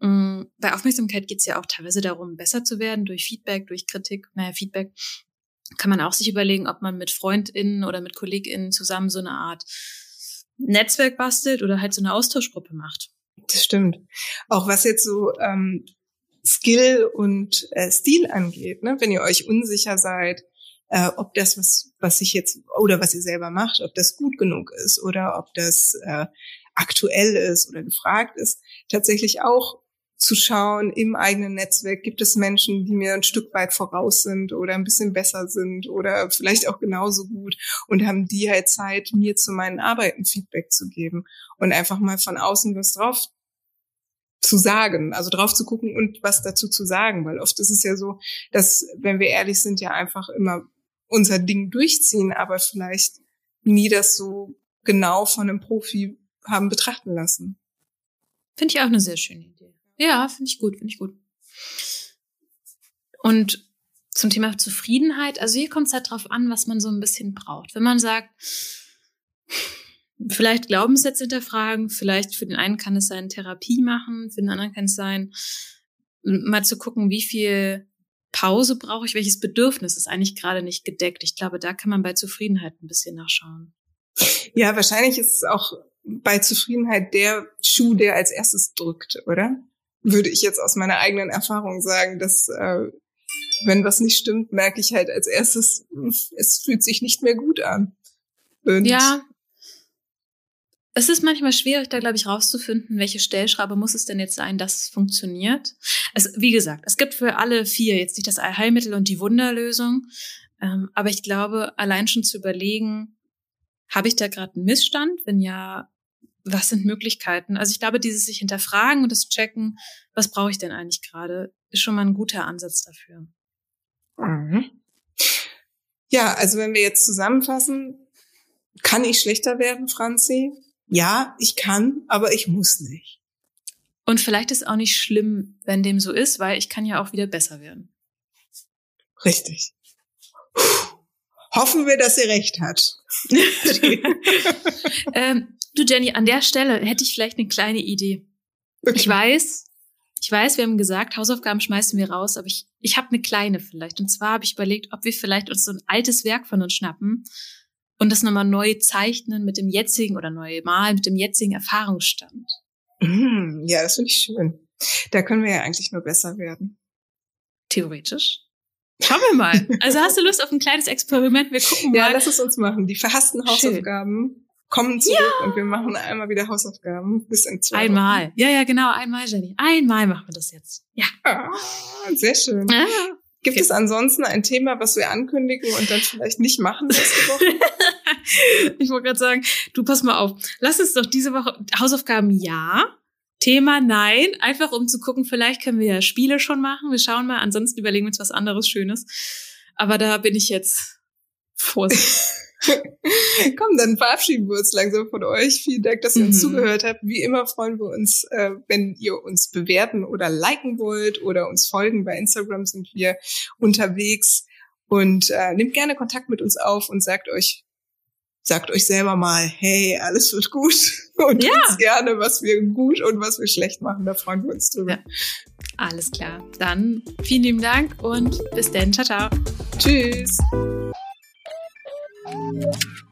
mh, mm, bei Aufmerksamkeit geht's ja auch teilweise darum, besser zu werden durch Feedback, durch Kritik, naja, Feedback. Kann man auch sich überlegen, ob man mit FreundInnen oder mit KollegInnen zusammen so eine Art Netzwerk bastelt oder halt so eine Austauschgruppe macht. Das stimmt. Auch was jetzt so ähm, Skill und äh, Stil angeht. Ne? Wenn ihr euch unsicher seid, äh, ob das, was, was ich jetzt oder was ihr selber macht, ob das gut genug ist oder ob das äh, aktuell ist oder gefragt ist, tatsächlich auch zu schauen im eigenen Netzwerk, gibt es Menschen, die mir ein Stück weit voraus sind oder ein bisschen besser sind oder vielleicht auch genauso gut und haben die halt Zeit, mir zu meinen Arbeiten Feedback zu geben und einfach mal von außen was drauf zu sagen, also drauf zu gucken und was dazu zu sagen, weil oft ist es ja so, dass, wenn wir ehrlich sind, ja einfach immer unser Ding durchziehen, aber vielleicht nie das so genau von einem Profi haben betrachten lassen. Finde ich auch eine sehr schöne Idee. Ja, finde ich gut, finde ich gut. Und zum Thema Zufriedenheit, also hier kommt es halt drauf an, was man so ein bisschen braucht. Wenn man sagt, vielleicht Glaubenssätze hinterfragen, vielleicht für den einen kann es sein, Therapie machen, für den anderen kann es sein, mal zu gucken, wie viel Pause brauche ich, welches Bedürfnis ist eigentlich gerade nicht gedeckt. Ich glaube, da kann man bei Zufriedenheit ein bisschen nachschauen. Ja, wahrscheinlich ist es auch bei Zufriedenheit der Schuh, der als erstes drückt, oder? Würde ich jetzt aus meiner eigenen Erfahrung sagen, dass äh, wenn was nicht stimmt, merke ich halt als erstes, es fühlt sich nicht mehr gut an. Und ja, es ist manchmal schwierig, da glaube ich rauszufinden, welche Stellschraube muss es denn jetzt sein, dass es funktioniert. Es, wie gesagt, es gibt für alle vier jetzt nicht das Allheilmittel und die Wunderlösung, ähm, aber ich glaube, allein schon zu überlegen, habe ich da gerade einen Missstand? Wenn ja, was sind Möglichkeiten? Also ich glaube, dieses sich hinterfragen und das Checken, was brauche ich denn eigentlich gerade, ist schon mal ein guter Ansatz dafür. Mhm. Ja, also wenn wir jetzt zusammenfassen, kann ich schlechter werden, Franzi? Ja, ich kann, aber ich muss nicht. Und vielleicht ist auch nicht schlimm, wenn dem so ist, weil ich kann ja auch wieder besser werden. Richtig. Hoffen wir, dass sie recht hat. ähm, du Jenny, an der Stelle hätte ich vielleicht eine kleine Idee. Okay. Ich weiß, ich weiß, wir haben gesagt, Hausaufgaben schmeißen wir raus, aber ich, ich habe eine kleine vielleicht. Und zwar habe ich überlegt, ob wir vielleicht uns so ein altes Werk von uns schnappen und das nochmal neu zeichnen mit dem jetzigen oder neu malen mit dem jetzigen Erfahrungsstand. Mm, ja, das finde ich schön. Da können wir ja eigentlich nur besser werden. Theoretisch. Schauen wir mal. Also hast du Lust auf ein kleines Experiment? Wir gucken mal. Ja, lass es uns machen. Die verhassten Hausaufgaben schön. kommen zurück ja. und wir machen einmal wieder Hausaufgaben bis in zwei Einmal. Wochen. Ja, ja, genau. Einmal, Jenny. Einmal machen wir das jetzt. Ja. Ah, sehr schön. Ah. Gibt okay. es ansonsten ein Thema, was wir ankündigen und dann vielleicht nicht machen nächste Woche? ich wollte gerade sagen, du pass mal auf. Lass uns doch diese Woche Hausaufgaben ja. Thema nein, einfach um zu gucken, vielleicht können wir ja Spiele schon machen. Wir schauen mal, ansonsten überlegen wir uns was anderes Schönes. Aber da bin ich jetzt vorsichtig. Komm, dann verabschieden wir uns langsam von euch. Vielen Dank, dass ihr uns mhm. zugehört habt. Wie immer freuen wir uns, äh, wenn ihr uns bewerten oder liken wollt oder uns folgen. Bei Instagram sind wir unterwegs. Und äh, nehmt gerne Kontakt mit uns auf und sagt euch, sagt euch selber mal, hey, alles wird gut. Und ja. uns gerne, was wir gut und was wir schlecht machen. Da freuen wir uns drüber. Ja. Alles klar. Dann vielen lieben Dank und bis dann. Ciao, ciao. Tschüss. Thank you.